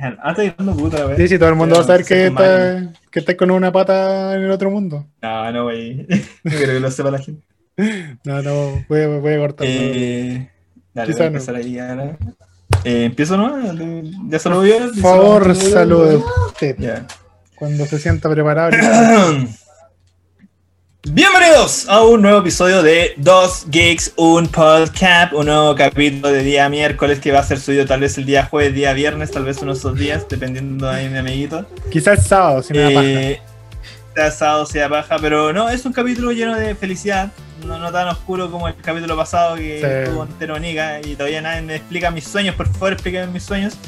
Ah, está gritando puta, wey. Sí, sí, todo el mundo va a saber que mal. está, que está con una pata en el otro mundo. No, no, wey. No creo que lo sepa la gente. No, no, voy, a- voy a cortar. Eh, dale, voy a no. empezar ahí ahora. Eh, ¿Empiezo, no? ¿Ya saludó yo? Por favor, salude cuando se sienta preparado. Bienvenidos a un nuevo episodio de Dos Geeks, un podcast, un nuevo capítulo de día miércoles que va a ser subido tal vez el día jueves, día viernes, tal vez uno de esos días, dependiendo de mi amiguito. Quizás sábado, si me da paja. Eh, sea sábado, sea baja, pero no, es un capítulo lleno de felicidad, no, no tan oscuro como el capítulo pasado que Sí. estuvo entero nica y todavía nadie me explica mis sueños, por favor explíquenme mis sueños.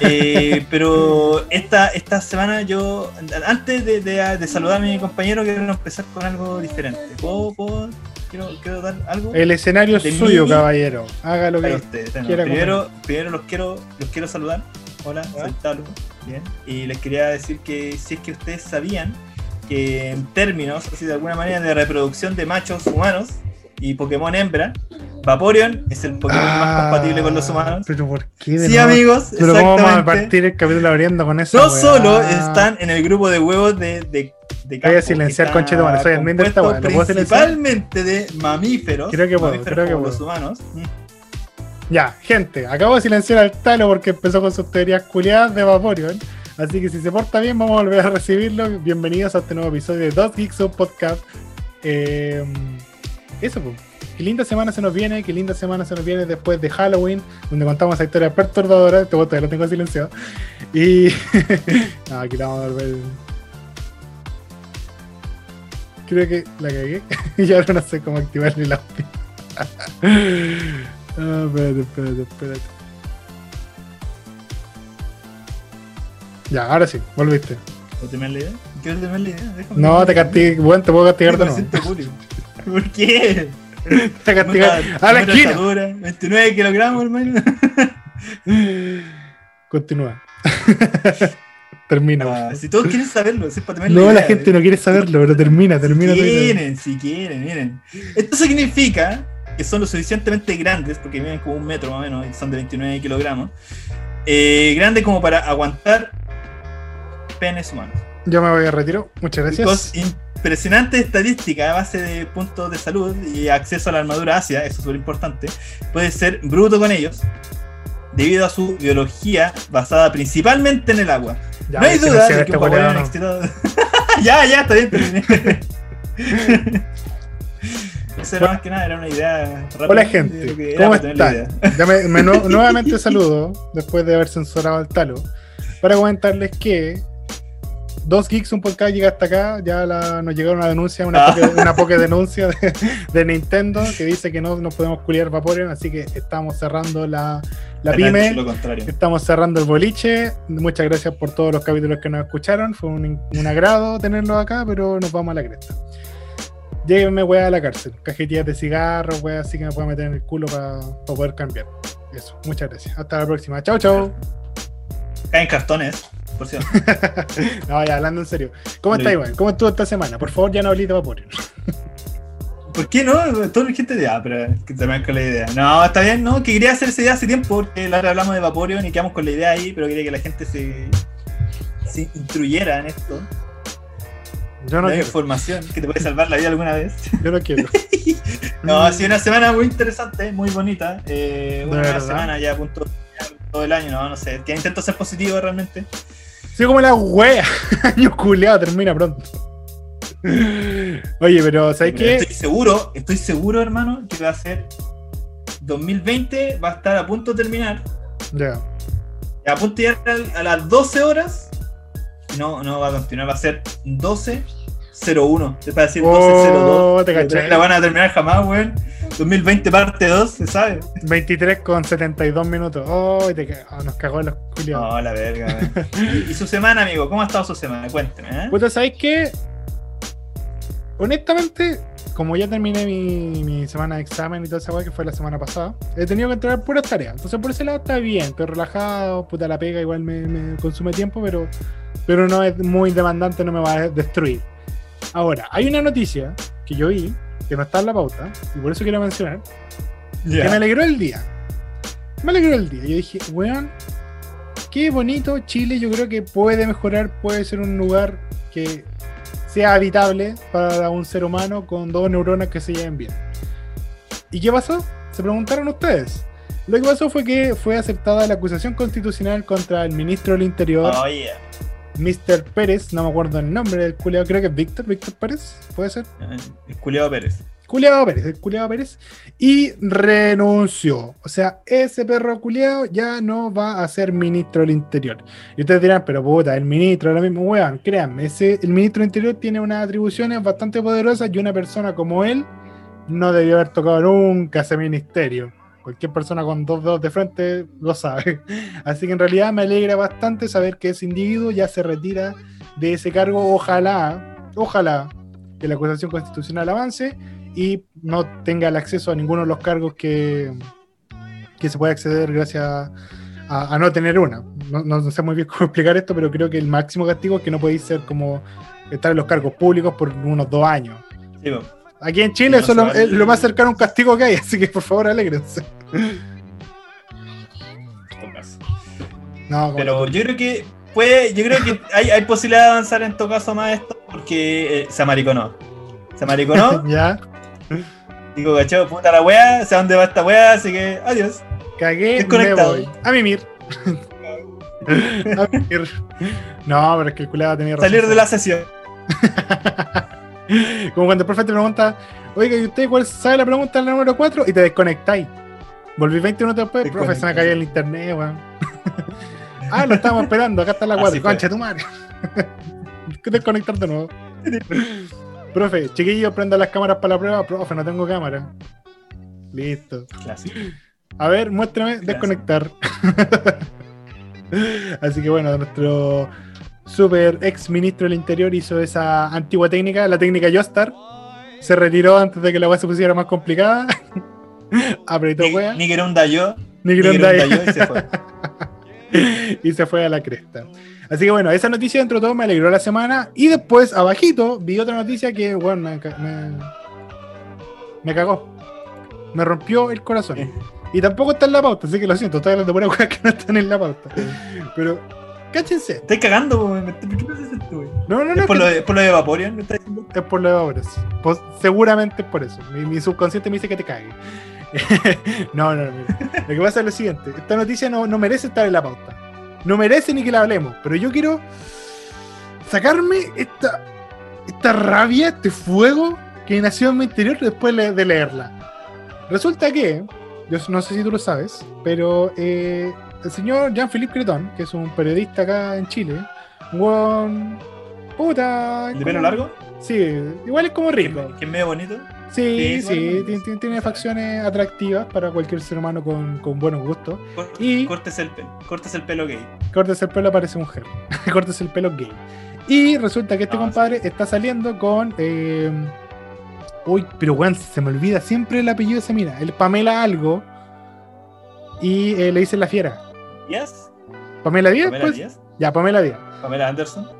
Eh, pero esta, esta semana yo, antes de, de- de saludar a mi compañero, quiero empezar con algo diferente. ¿Puedo, puedo? Quiero, quiero dar algo El escenario es suyo, mí- caballero. Haga lo que. quiera primero, primero los quiero, los quiero saludar. Hola, soy Talo. Bien. Y les quería decir que si es que ustedes sabían que en términos, así de alguna manera, de reproducción de machos humanos y Pokémon hembra, Vaporeon es el Pokémon más Ah, compatible con los humanos. Pero ¿por qué? de Sí, amigos, Pero ¿cómo vamos a partir el capítulo abriendo con eso? No solo están en el grupo de huevos de, de, de Voy a silenciar, conchetumare, soy admin de esta weá. Principalmente de mamíferos. Creo que puedo, mamíferos creo que puedo. los humanos. Mm. Ya, gente, acabo de silenciar al Talo porque empezó con sus teorías culiadas de Vaporeon. Así que si se porta bien, vamos a volver a recibirlo. Bienvenidos a este nuevo episodio de Dos Geeks Podcast. Eh, eso, pues. Qué linda semana se nos viene, qué linda semana se nos viene después de Halloween, donde contamos esa historia perturbadora. Este botón lo tengo silenciado. Y. no, aquí la vamos a volver. Creo que la cagué. y ahora no sé cómo activarle el audio. Ah, espérate, espérate, espérate. Ya, ahora sí, volviste. ¿Puedo terminar la idea? ¿Quieres la idea? Déjame No, te castigo, bueno, te puedo castigar de Me nuevo. ¿Por qué? Castigar Puta, a la esquina. estatura, 29 kilogramos, hermano. Continúa. termina. Ah, si todos quieren saberlo, es para terminar No, la idea. gente no quiere saberlo, pero termina, termina. Si quieren, si quieren, miren. Esto significa que son lo suficientemente grandes, porque miden como un metro más o menos, son de 29 kilogramos. eh, grandes como para aguantar penes humanos. Yo me voy a retiro. Muchas gracias. Con impresionante estadística a base de puntos de salud y acceso a la armadura ácida, eso es súper importante, puede ser bruto con ellos debido a su biología basada principalmente en el agua. Ya, no hay duda de que este un no. excitado- ya, ya, está bien, terminé. Eso era más que nada, era una idea rápida Hola gente, ¿cómo están? me, me nu- nuevamente saludo, después de haber censurado al talo, para comentarles que Dos Geeks, un podcast llega hasta acá, ya la- nos llegaron una denuncia, una, Ah. una poke denuncia de, de Nintendo que dice que no nos podemos culiar Vaporeon, así que estamos cerrando la, la pyme. Lo. Estamos cerrando el boliche. Muchas gracias por todos los capítulos que nos escucharon. Fue un, un agrado tenerlos acá, pero nos vamos a la cresta. Llévenme, weá, a la cárcel. Cajetillas de cigarros, weá, así que me puedo meter en el culo para poder cambiar. Eso, muchas gracias. Hasta la próxima. Chau, chau. Caen cartones, por cierto. no, ya, hablando en serio. ¿Cómo Sí. estás, Iván? ¿Cómo estuvo esta semana? Por favor, ya no hablé de Vaporeon. ¿Por qué no? Toda la gente de ah, pero que te con la idea. No, está bien, no, que quería hacer esa idea hace tiempo, porque la otra hablamos de Vaporeon y quedamos con la idea ahí, pero quería que la gente se, se instruyera en esto. Yo no la quiero. información que te puede salvar la vida alguna vez. Yo no quiero. No, ha sido una semana muy interesante, muy bonita. Eh, ¿De una semana ya a punto todo el año, no, no sé. Que intento ser positivo realmente. Soy como la wea. Año culeado, termina pronto. Oye, pero ¿sabes qué? Estoy seguro, estoy seguro, hermano, que va a ser 2020, va a estar a punto de terminar. Ya. A punto de llegar a las 12 horas. No, no va a continuar, va a ser 12 01. Para decir oh, 12 02. Te la van a terminar jamás, weón. 2020 parte 2, se sabe. 23 con 72 minutos. Oh, te ca oh, nos cagó en los culiados. No, oh, la verga, ¿Y, ¿Y su semana, amigo? ¿Cómo ha estado su semana? Cuénteme, ¿eh? Puta, ¿sabes qué? Honestamente, como ya terminé mi, mi, semana de examen y toda esa weá que fue la semana pasada, he tenido que entregar puras tareas. Entonces por ese lado está bien, estoy relajado, puta la pega, igual me, me consume tiempo, pero, pero no es muy demandante, no me va a destruir. Ahora, hay una noticia que yo vi, que no está en la pauta, y por eso quiero mencionar, que me alegró el día. Me alegró el día. Yo dije, weón, qué bonito. Chile yo creo que puede mejorar, puede ser un lugar que sea habitable para un ser humano con dos neuronas que se lleven bien. ¿Y qué pasó? Se preguntaron ustedes. Lo que pasó fue que fue aceptada la acusación constitucional contra el ministro del Interior, Oh, yeah. Mr. Pérez, no me acuerdo el nombre del culiado, creo que es Víctor, Víctor Pérez, puede ser. Eh, El culiado Pérez. Culeado Pérez, el culeado Pérez, y renunció. O sea, ese perro culeado ya no va a ser ministro del Interior. Y ustedes dirán, pero puta, el ministro, ahora mismo, weón, créanme, ese, el ministro del Interior tiene unas atribuciones bastante poderosas y una persona como él no debió haber tocado nunca ese ministerio. Cualquier persona con dos dedos de frente lo sabe. Así que en realidad me alegra bastante saber que ese individuo ya se retira de ese cargo. Ojalá, ojalá que la acusación constitucional avance y no tenga el acceso a ninguno de los cargos que, que se puede acceder gracias a, no tener una. No, sé muy bien cómo explicar esto, pero creo que el máximo castigo es que no podéis ser como estar en los cargos públicos por unos dos años. Sí, po. Aquí en Chile No eso es lo, es más cercano a un castigo que hay, así que por favor alégrense. No, Pero yo creo que puede, yo creo que hay, hay posibilidad de avanzar en todo caso más esto porque eh, se amariconó. Se amariconó, ya, digo, cachado, puta la wea, sé dónde va esta wea, así que adiós. cagué, me voy. A mimir. a mimir. No, pero es que el culado tenía razón. Salir de la sesión. Como cuando el profe te pregunta, oiga, ¿y usted cuál sabe la pregunta la número 4? Y te desconectáis. Volví 20 minutos después, profe, se me cayó el internet, weón. ah, lo estábamos esperando, acá está la Así 4. fue. Concha tu madre. Desconectar de nuevo. profe, chiquillos, prenda las cámaras para la prueba. Profe, no tengo cámara. Listo. Clásico. A ver, muéstrame desconectar. Así que bueno, nuestro super ex ministro del Interior hizo esa antigua técnica, la técnica Yostar. Se retiró antes de que la weá se pusiera más complicada. Apretó Ni, wea. ni un dayo, Ni ni dayo y se fue. y se fue a la cresta. Así que bueno, esa noticia dentro de todo me alegró la semana. Y después, abajito, vi otra noticia que, bueno, me, me, me cagó. Me rompió el corazón. Y tampoco está en la pauta, así que lo siento, estoy hablando de pura weá que no están en la pauta. Pero, cáchense. Estoy cagando, ¿Qué me haces esto, weón? No, no, no, ¿Es por que- lo de, por lo de Vaporeon? ¿Me estás diciendo? es por lo de sí. Pues, seguramente es por eso. Mi, mi subconsciente me dice que te cague. no, no, no. mira. Lo que pasa es lo siguiente: esta noticia no, no merece estar en la pauta. No merece ni que la hablemos. Pero yo quiero sacarme esta, esta rabia, este fuego que nació en mi interior después de leerla. Resulta que, yo no sé si tú lo sabes, pero eh, el señor Jean-Philippe Creton, que es un periodista acá en Chile, un Puta. ¿De pelo largo? Sí, igual es como rico. Que es medio bonito. Sí, Sí, tiene, facciones atractivas para cualquier ser humano con, con buenos gustos. Y- Cortes el pelo. Cortes el pelo gay. Cortes el pelo, parece mujer. Cortes el pelo gay. Y resulta que este Ah, compadre está saliendo con. eh, Uy, pero weón, se me olvida siempre el apellido de esa mina. El Pamela Algo. Y eh, le dicen la fiera. ¿Díaz? ¿Pamela Díaz? ¿Pamela pues? Díaz? Ya, Pamela Díaz. ¿Pamela Anderson?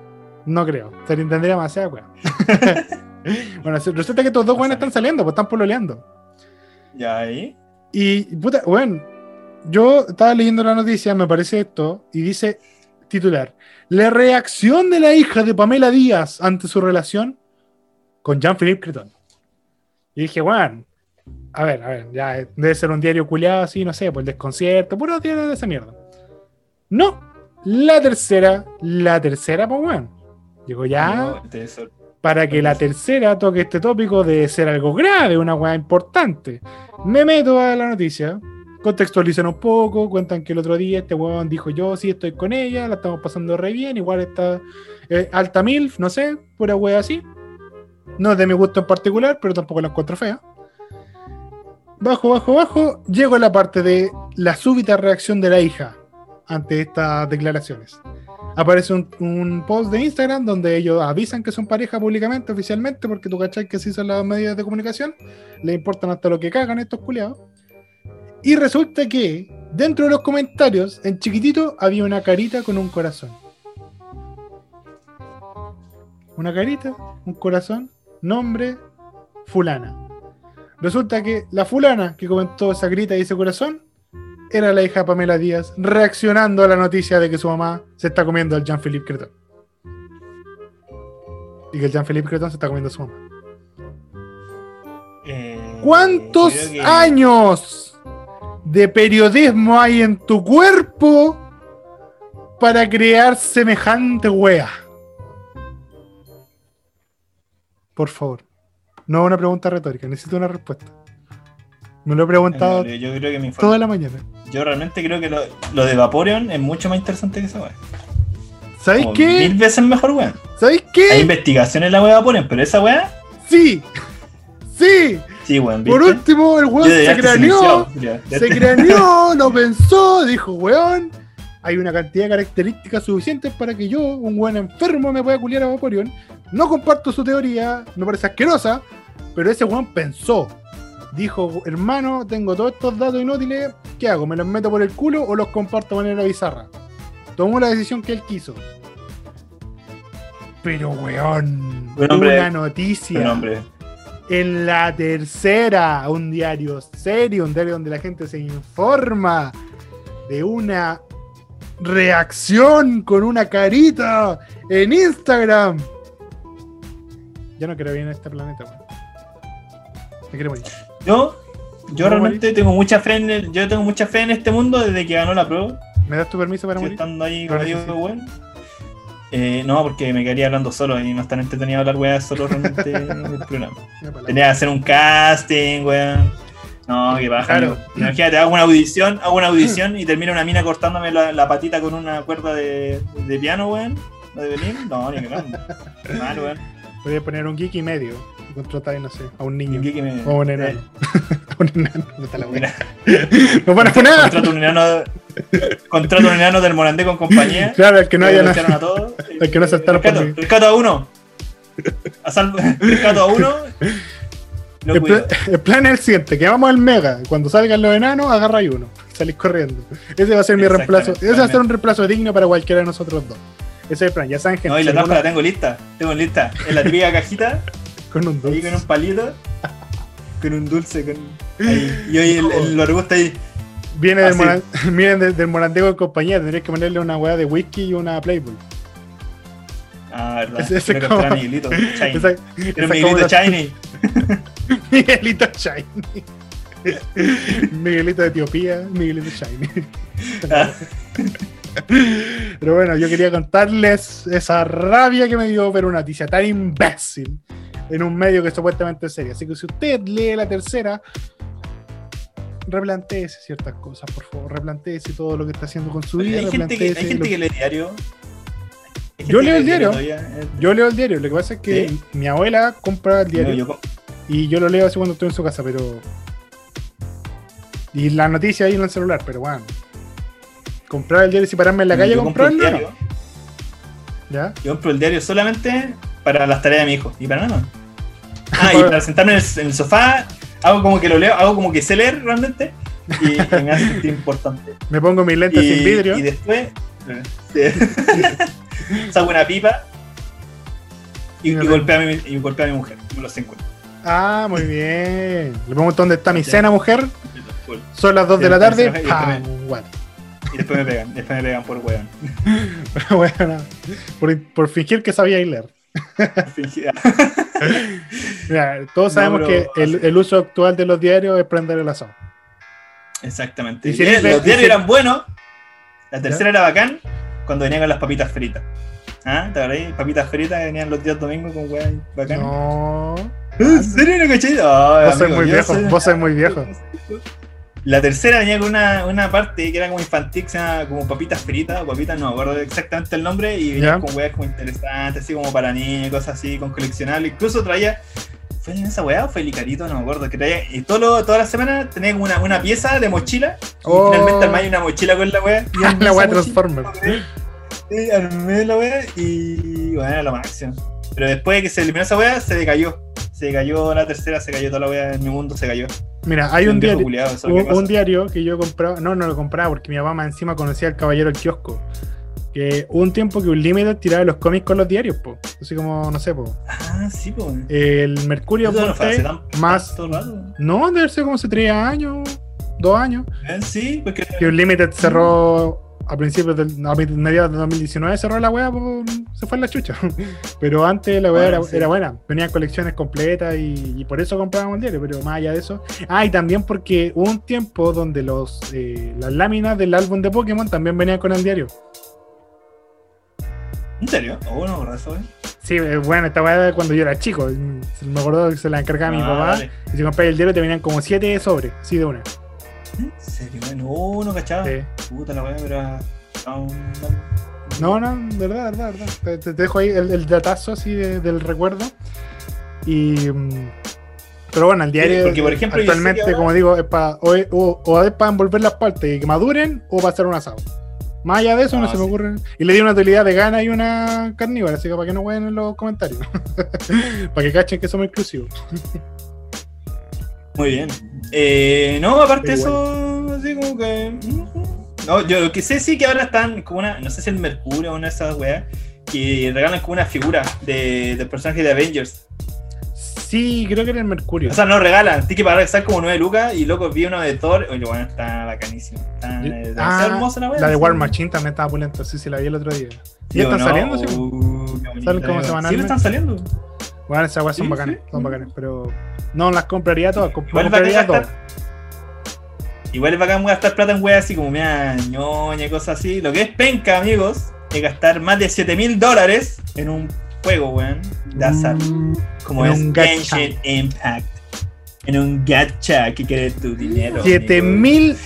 No creo. Se le entendería demasiado, weón. bueno, resulta que estos dos weones están saliendo, pues están pololeando. Ya ahí. Y, puta, bueno, yo estaba leyendo la noticia, me parece esto, y dice titular, la reacción de la hija de Pamela Díaz ante su relación con Jean-Philippe Creton. Y dije, bueno, a ver, a ver, ya eh, debe ser un diario culiado así, no sé, por el desconcierto, puro diario de esa mierda. No, la tercera, la tercera, pues bueno. Digo, ya, No, este para que la tercera toque este tópico de ser algo grave, una weá importante. Me meto a la noticia, contextualizan un poco, cuentan que el otro día este weón dijo yo sí estoy con ella, la estamos pasando re bien, igual está eh, alta milf, no sé, pura weá así. No es de mi gusto en particular, pero tampoco la encuentro fea. Bajo, bajo, bajo, llego a la parte de la súbita reacción de la hija ante estas declaraciones aparece un, un post de Instagram donde ellos avisan que son pareja públicamente, oficialmente, porque tú cachai que así son las medidas de comunicación, le importan hasta lo que cagan estos culiados. Y resulta que dentro de los comentarios, en chiquitito, había una carita con un corazón. Una carita, un corazón, nombre, fulana. Resulta que la fulana que comentó esa carita y ese corazón era la hija de Pamela Díaz reaccionando a la noticia de que su mamá se está comiendo al Jean-Philippe Creton. Y que el Jean-Philippe Creton se está comiendo a su mamá. Eh, ¿Cuántos que- años de periodismo hay en tu cuerpo para crear semejante wea? Por favor. No una pregunta retórica, necesito una respuesta. Me lo he preguntado Yo, yo creo que me toda la mañana. Yo realmente creo que lo, lo de Vaporeon es mucho más interesante que esa weá. ¿Sabéis qué? Mil veces mejor, weón. ¿Sabéis Hay qué? investigaciones en la weá de Vaporeon, pero esa weá, Sí, sí. sí, weón. Por último, el weón se craneó. Se craneó, lo pensó, dijo, weón, hay una cantidad de características suficientes para que yo, un buen enfermo, me pueda culiar a Vaporeon. No comparto su teoría, me parece asquerosa, pero ese weón pensó. Dijo, hermano, tengo todos estos datos inútiles, ¿qué hago? ¿Me los meto por el culo o los comparto de manera bizarra? Tomó la decisión que él quiso. Pero, weón, una noticia en la tercera, un diario serio, un diario donde la gente se informa de una reacción con una carita en Instagram. Ya no quiero vivir en este planeta. weón. Me quiero morir. Yo, yo ¿Cómo realmente tengo mucha fe en el- yo tengo mucha fe en este mundo desde que ganó la Pro. ¿Me das tu permiso para morir? estando ahí como digo, sí. Eh, no, porque me quedaría hablando solo y no es tan entretenido hablar weá solo realmente en el programa. Ya, para la- Tenía que hacer un casting, weón. No, que baja. Claro. Imagínate, hago una audición, hago una audición y termina una mina cortándome la, la patita con una cuerda de, de piano, weón. ¿No de violín? No, ni cagando. Mal, weón. Voy a poner un geek y medio y contratar, no sé, a un niño. ¿Y qué que me- O un enano. eh, A un enano. No está la. No van a poner nada. Contrato un enano. Contrato un enano del Morandé con compañía. Claro, el que no haya nada. a todos. El que no por Rescato, mí. rescato a uno. Rescato a uno. Lo El, cuido. pla- el plan es el siguiente, que vamos al mega, cuando salgan los enanos, agarra uno, salís corriendo. Ese va a ser mi reemplazo, ese va a ser un reemplazo digno para cualquiera de nosotros dos. Ese es el plan, ya saben gente. No, y la trampa la tengo lista. Tengo lista. En la típica cajita. con un Ahí dulce. con un palito. Con un dulce. Con... Ahí. Y hoy el, el arbusto ahí. Viene del, moran- viene del, del morandego en compañía, tendrías que ponerle una hueá de whisky y una Playboy. Ah, verdad. Ese- ese como- Miguelito. Shiny. Esa- esa Miguelito Shiny. Miguelito Shiny. Miguelito de Etiopía, Miguelito Shiny. Ah, Pero bueno, yo quería contarles esa rabia que me dio ver una noticia tan imbécil en un medio que supuestamente es serio. Así que si usted lee la tercera, replanteese ciertas cosas, por favor. Replanteese todo lo que está haciendo con su vida. hay gente, que, hay replantéese gente lo- que lee diario. Yo leo el diario. Yo leo el diario, lo que pasa es que ¿Sí? mi abuela compra el diario Yo- y yo lo leo así cuando estoy en su casa, pero. Y la noticia ahí en el celular, pero bueno. Comprar el diario y pararme en la calle a yo compro el comprarlo. ¿Ya? Yo compro el diario solamente para las tareas de mi hijo y para nada más. Ah, y para sentarme en el, en el sofá, hago como que lo leo, hago como que sé leer realmente y, y me hace sentir importante. Me pongo mis lentes Y, sin vidrio. y después eh, saco una pipa y, y golpeo a mi, y golpeo a mi mujer. Me los encuentro. Ah, muy bien. Le pregunto dónde está mi cena, mujer. Son las 2 de la tarde. ¡Pam! Y después me pegan, después me pegan por weón. Bueno, por, por fingir que sabía leer. Mira, todos sabemos que el, el uso actual de los diarios es prender el asado. Exactamente. Y si los diarios si- eran buenos. La tercera era bacán cuando venía con las papitas fritas. ¿Ah? ¿Te acordás? Papitas fritas que venían los días domingos con weón bacán. No. ¿En serio no caché? Ay, Vos sois amigo, muy yo viejo, soy- vos sois muy viejo. La tercera venía con una, una parte que era como infantil, que se llama como papitas fritas o papitas, no me acuerdo exactamente el nombre, y venía con weas como interesantes, así como para niños, cosas así, con coleccionables. Incluso traía, ¿fue en esa weá o fue el Icarito? No me acuerdo, que traía, y todo lo- todas las semanas tenía como una, una pieza de mochila, y Oh. finalmente armé una mochila con la wea. y La wea Transformer. Sí, armé la wea y bueno, era lo máximo. Pero después de que se eliminó esa wea, se decayó. Se decayó la tercera, se cayó toda la wea en mi mundo, se cayó. Mira, hay un diario, que un, diario que yo compraba, no, no lo compraba porque mi mamá encima conocía al caballero del kiosco. Que hubo un tiempo que un límite tiraba los cómics con los diarios, po. Así como, no sé, po. Ah, sí, pues. El Mercurio no fue más. rato. No, debe ser como hace tres años. dos años. ¿Eh? Sí, porque. Que Unlimited cerró a principios del. A mediados de 2019 cerró la weá, pues, se fue en la chucha. Pero antes la weá Bueno, era, sí. era buena. Venían colecciones completas y, y por eso comprábamos el diario, pero más allá de eso. Ah, y también porque hubo un tiempo donde los eh, las láminas del álbum de Pokémon también venían con el diario. ¿En serio? Oh, no, eso, ¿eh? Sí, eh, bueno, esta weá cuando yo era chico. Me acuerdo que se la encargaba mi Ah, papá. Y si compré el diario te venían como siete sobres, sí, de una. ¿En serio? Bueno, oh, no cachaba. Sí. Puta la weá, pero. no, No, no, verdad, verdad, verdad. Te, te dejo ahí el, el datazo así de- del recuerdo. Y. mm, Pero bueno, el diario porque, por ejemplo, actualmente, ahora- como digo, es para o, o- o es para envolver las partes y que maduren o para hacer un asado. Más allá de eso, no, Ah, se me sí. ocurre. Y le di una utilidad vegana y una carnívora, así que para que no jueguen en los comentarios. para que cachen que somos inclusivos. Muy bien. Eh, no, aparte de Pero eso, así como que. No, yo lo que sé sí que ahora están como una. No sé si el Mercurio o una de esas weas. Que regalan como una figura de, del personaje de Avengers. Sí, creo que era el Mercurio. O sea, no regalan, tienes que pagar estar como 9 lucas y loco vi uno de Thor. Oye, bueno, está bacanísimo. Está, ah, hermosa la wea. la de. War Machine también estaba pulenta, sí, sí, la vi el otro día. ¿Y están no, saliendo? Sí, uh, Salen como. Sí, están saliendo. Bueno, esas weas son Sí, bacanas, sí. son bacanas, pero no las compraría todas, comp- Igual compraría todas. Igual es bacán gastar plata en weas así como mea ñoña y cosas así. Lo que es penca, amigos, es gastar más de 7 mil dólares en un juego, weón, de azar. Como En es. Genshin Impact. En un gacha que quiere tu dinero. 7 amigo. mil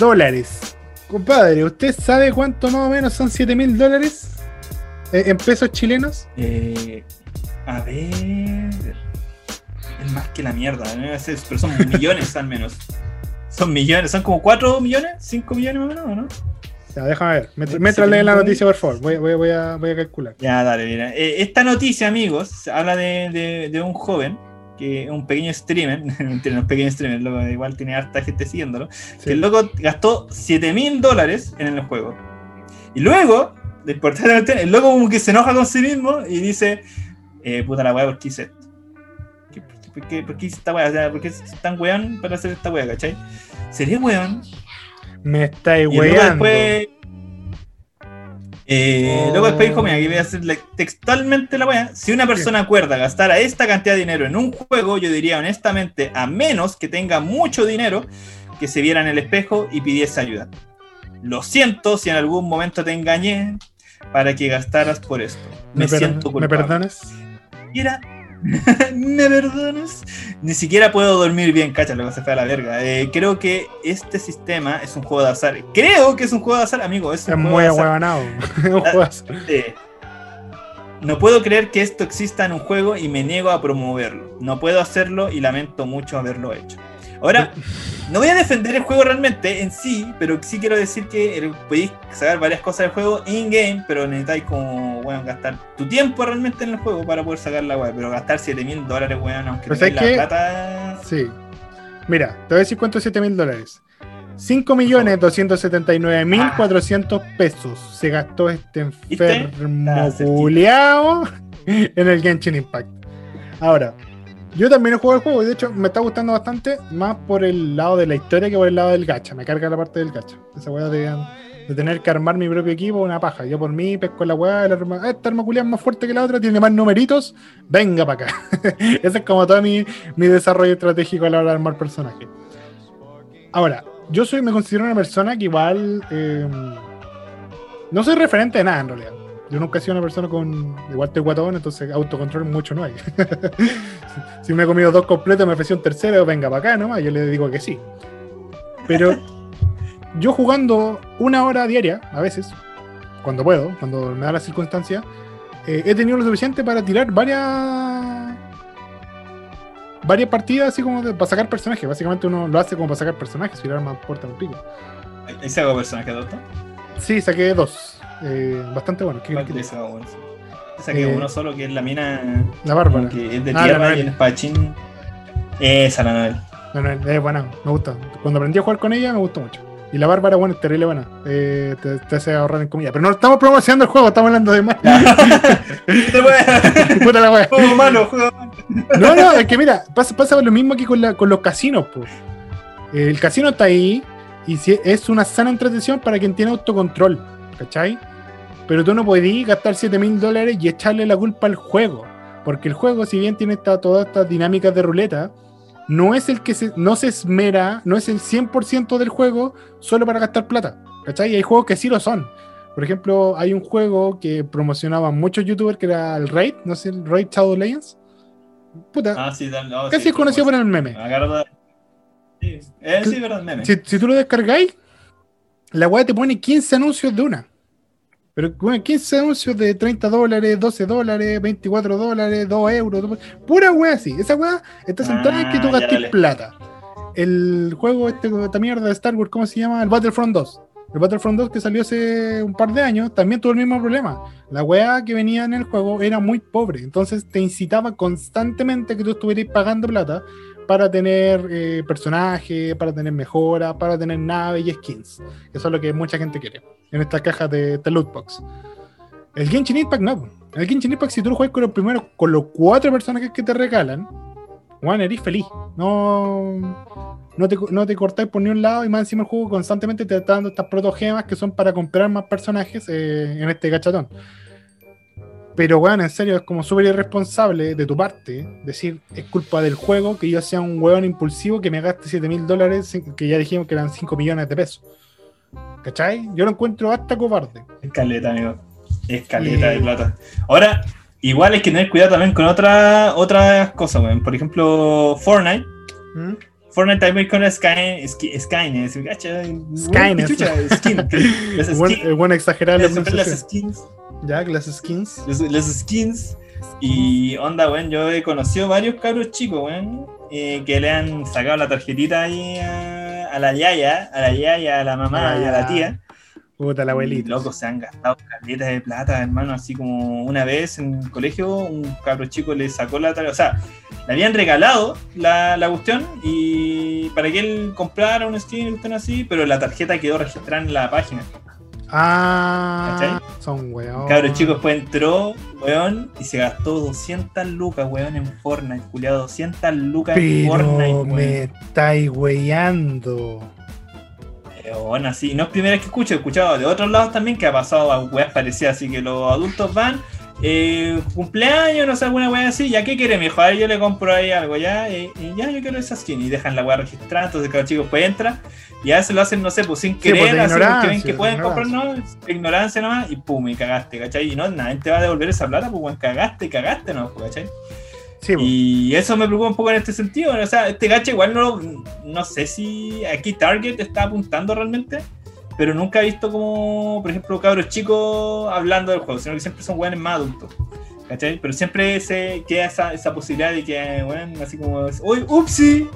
dólares. Compadre, ¿usted sabe cuánto más o menos son 7 mil dólares eh, en pesos chilenos? Eh, a ver. Es más que la mierda, es- pero son millones al menos. Son millones, son como 4 millones, 5 millones más o menos, ¿no? Ya, déjame ver. Mientras, Eh, sí, leen la noticia, por favor. Voy, voy- voy a, voy a calcular. Ya, dale, mira. Eh, esta noticia, amigos, habla de, de- de un joven, que un pequeño streamer, mentira, es pequeño streamer, loco, igual tiene harta gente siguiéndolo, Sí. que el loco gastó 7 mil dólares en el juego. Y luego, de importante el loco como que se enoja con sí mismo y dice, eh, puta la weá, ¿por qué hice esto? ¿Qué- ¿Por qué, por qué hice esta weá? O sea, ¿por qué es tan weón para hacer esta weá, cachai? ¿Sería weón? Me estáis weando. después. Eh, Oh. Luego después dijo, mira, aquí voy a hacer textualmente la weá. Si una persona acuerda gastar a esta cantidad de dinero en un juego, yo diría honestamente, a menos que tenga mucho dinero, que se viera en el espejo y pidiese ayuda. Lo siento si en algún momento te engañé para que gastaras por esto. Me, ¿Me, siento ¿Me culpable. Mira, ¿me perdonas? Ni siquiera puedo dormir bien, cacha, lo que se fue a la verga. Eh, creo que este sistema es un juego de azar. Creo que es un juego de azar, amigo. Es un Es juego muy ahuevanado. Eh, no puedo creer que esto exista en un juego y me niego a promoverlo. No puedo hacerlo y lamento mucho haberlo hecho. Ahora, no voy a defender el juego realmente en sí, pero sí quiero decir que el- podéis sacar varias cosas del juego in-game, pero necesitáis como, bueno, gastar tu tiempo realmente en el juego para poder sacar la web. Pero gastar 7 mil dólares, weón, aunque tengáis ¿sabes la qué? plata... Sí. Mira, te voy a decir cuánto es 7 mil dólares. 5 millones 279 mil 400 pesos se gastó este enfermo culiao en el Genshin Impact. Ahora, yo también he jugado el juego y de hecho me está gustando bastante, más por el lado de la historia que por el lado del gacha. Me carga la parte del gacha. Esa weá de, de tener que armar mi propio equipo, una paja. Yo por mí pesco la weá, la arma- esta arma es más fuerte que la otra, tiene más numeritos, venga para acá. Ese es como todo mi, desarrollo estratégico a la hora de armar personajes. Ahora, yo soy, me considero una persona que igual eh, no soy referente de nada en realidad. Yo nunca he sido una persona con. Igual estoy guatón, entonces autocontrol mucho no hay. si, me he comido dos completos me ofreció un tercero, venga para acá nomás, yo le digo que sí. Pero yo jugando una hora diaria, a veces, cuando puedo, cuando me da la circunstancia, eh, he tenido lo suficiente para tirar varias varias partidas así como de- para sacar personajes. Básicamente uno lo hace como para sacar personajes, el arma porta un pico. Ahí se hago personaje doctor. Sí, saqué dos. Eh, bastante bueno. ¿Qué ¿Cuál crees te que Eh, uno solo que es la mina. La Bárbara. Que es de Ah, tierra y el espadachín. Esa la Noel. No, no, es buena, me gusta. Cuando aprendí a jugar con ella, me gustó mucho. Y la Bárbara, bueno, es terrible buena. Eh, te, te hace ahorrar en comida. Pero no estamos promocionando el juego, estamos hablando de más. Puta la wea. Juego malo, juego malo. No, no, es que mira, pasa, pasa lo mismo que con, la- con los casinos, po. El casino está ahí, y si es una sana entretención para quien tiene autocontrol, ¿cachai? Pero tú no podías gastar 7 mil dólares y echarle la culpa al juego. Porque el juego, si bien tiene esta- todas estas dinámicas de ruleta, no es el que se, no se esmera, no es el 100% del juego solo para gastar plata. ¿Cachai? Y hay juegos que sí lo son. Por ejemplo, hay un juego que promocionaban muchos youtubers que era el Raid, no sé, el Raid Shadow Legends. Puta, Ah, sí, dale, no, casi sí, es conocido por pues, el meme. agarra- Sí, eh, sí, verdad, meme. Si, si tú lo descargáis, la weá te pone 15 anuncios de una. Pero bueno, 15 anuncios de 30 dólares, 12 dólares, 24 dólares, 2 euros. Pura weá así. Esa weá está centrada en que tú Ah, gastes plata. El juego, este, esta mierda de Star Wars, ¿cómo se llama? El Battlefront 2. El Battlefront 2 que salió hace un par de años también tuvo el mismo problema. La weá que venía en el juego era muy pobre. Entonces te incitaba constantemente que tú estuvieras pagando plata para tener eh, personajes, para tener mejoras, para tener naves y skins. Eso es lo que mucha gente quiere en estas cajas de, de loot. El Genshin Impact no. El Genshin Impact, si tú lo juegas con los primeros, con los cuatro personajes que te regalan, Juan, eres feliz. No, no, te, no te cortáis por ni un lado y más encima el juego constantemente te está dando estas protogemas que son para comprar más personajes eh, en este gachatón. Pero, bueno, en serio, es como súper irresponsable de tu parte decir es culpa del juego que yo sea un hueón impulsivo que me gaste 7 mil dólares, que ya dijimos que eran 5 millones de pesos. ¿Cachai? Yo lo encuentro hasta cobarde. Escaleta, amigo. Escaleta de plata. Ahora, igual hay que tener cuidado también con otra, otras cosas, weón. Por ejemplo, Fortnite. ¿Mm? Fortnite también con Sky, Sky, Skynet. ¿cacha? Skynet. Chucha, skin. Es buen, exagerar la Las, skins. Ya, las skins. Los skins. Y onda, weón, yo he conocido varios cabros chicos, weón, eh, que le han sacado la tarjetita ahí a, a la yaya, a la yaya, a la mamá, Ah, a la tía. Puta la Y abuelita. locos se han gastado caletas de plata, hermano. Así como una vez en el colegio, un cabro chico le sacó la tarjeta. O sea, le habían regalado la, la cuestión y para que él comprara un skin y cuestión así, pero la tarjeta quedó registrada en la página. Ah, ¿Cachai? son weón. Cabro chico después entró, weón, y se gastó 200 lucas, weón, en Fortnite, culiado. 200 lucas en Fortnite, Pero weón. me estáis weyando. Bueno, así, no es primera vez que escucho, he escuchado de otros lados también que ha pasado a weas parecidas, así que los adultos van, eh, cumpleaños, no sé, alguna wea así, ya qué quiere mi hijo, Ahí yo le compro ahí algo, ya, eh, y ya yo quiero esa skin, y dejan la wea registrada, entonces cada chico pues entra, y a veces lo hacen, no sé, pues sin Sí, pues, querer, así porque ven que de pueden comprar, no, ignorancia nomás, y pum, y cagaste, ¿cachai? Y no, nadie te va a devolver esa plata, pues weón, cagaste, cagaste, ¿no? ¿cachai? Sí, po. Y eso me preocupa un poco en este sentido. O sea, este gacha igual no, no sé si aquí Target está apuntando realmente, pero nunca he visto como, por ejemplo, cabros chicos hablando del juego, sino que siempre son weones más adultos. ¿Cachai? Pero siempre se queda esa, esa posibilidad de que, bueno, así como, uy, upsi,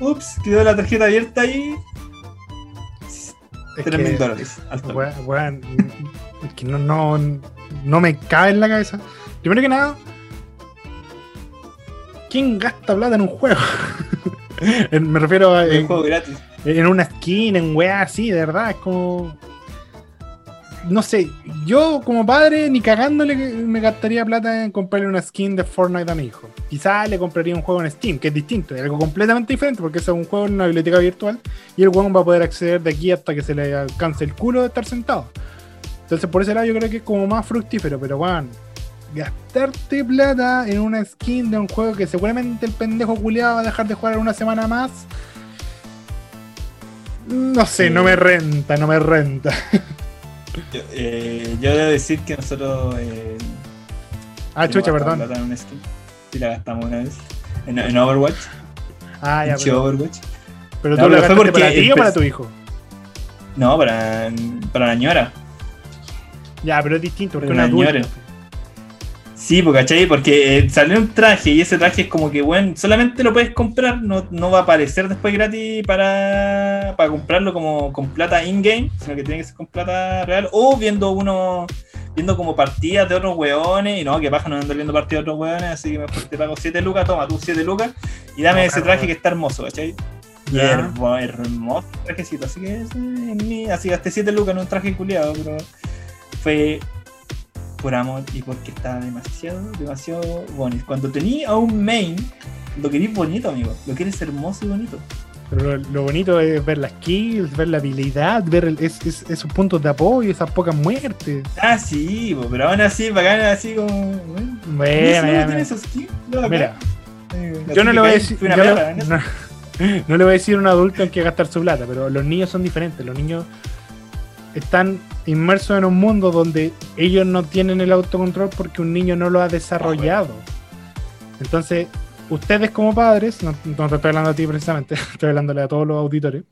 ups, quedó la tarjeta abierta ahí, Es 3 mil dólares. weón, weón, es que no, no, no me cabe en la cabeza. Primero que nada, ¿quién gasta plata en un juego? Me refiero a Un en, juego gratis. En una skin, en weá así, de verdad, es como. No sé, yo como padre ni cagándole me gastaría plata en comprarle una skin de Fortnite a mi hijo. Quizás le compraría un juego en Steam, que es distinto, es algo completamente diferente, porque es un juego en una biblioteca virtual y el weón va a poder acceder de aquí hasta que se le alcance el culo de estar sentado. Entonces por ese lado yo creo que es como más fructífero, pero weón, gastarte plata en una skin de un juego que seguramente el pendejo culiado va a dejar de jugar una semana más. No sé, no me renta, no me renta. Yo, eh, yo debo decir que nosotros. eh, Ah, chucha, perdón. una skin. Sí, la gastamos una vez. En, en Overwatch. Ah, ya, en pero, Overwatch. pero No, tú pero la gastaste porque para ti o para tu hijo. No, para, para la ñora. Ya, pero es distinto, porque una ñora. Sí, porque, ¿cachai? Porque eh, salió un traje y ese traje es como que, bueno, solamente lo puedes comprar, no, no va a aparecer después gratis para, para comprarlo como con plata in-game, sino que tiene que ser con plata real o viendo uno, viendo como partidas de otros weones, y no, que paja no ando viendo partidas de otros weones, así que mejor te pago 7 lucas, toma tú 7 lucas y dame No, ese traje que está hermoso, ¿cachai? Y hermoso trajecito, así que ese es mi- así gasté 7 lucas en un traje culiado, pero fue por amor y porque estaba demasiado, demasiado bonito. Cuando tenía a un main, lo querís bonito, amigo. Lo quieres hermoso y bonito. Pero lo, lo bonito es ver las kills, ver la habilidad, ver el- es- es- esos puntos de apoyo, esas pocas muertes. Ah, sí, pero aún así, bacán, así como. Bueno, Bueno, ¿ese no ya, tiene mira. esos skills? No. Mira, Eh, yo no le voy a que decir. yo no- perra en eso. no, no le voy a decir a un adulto en qué gastar su plata, pero los niños son diferentes. Los niños están inmersos en un mundo donde ellos no tienen el autocontrol porque un niño no lo ha desarrollado. Entonces, ustedes como padres, no, te estoy hablando a ti precisamente, estoy hablándole a todos los auditores,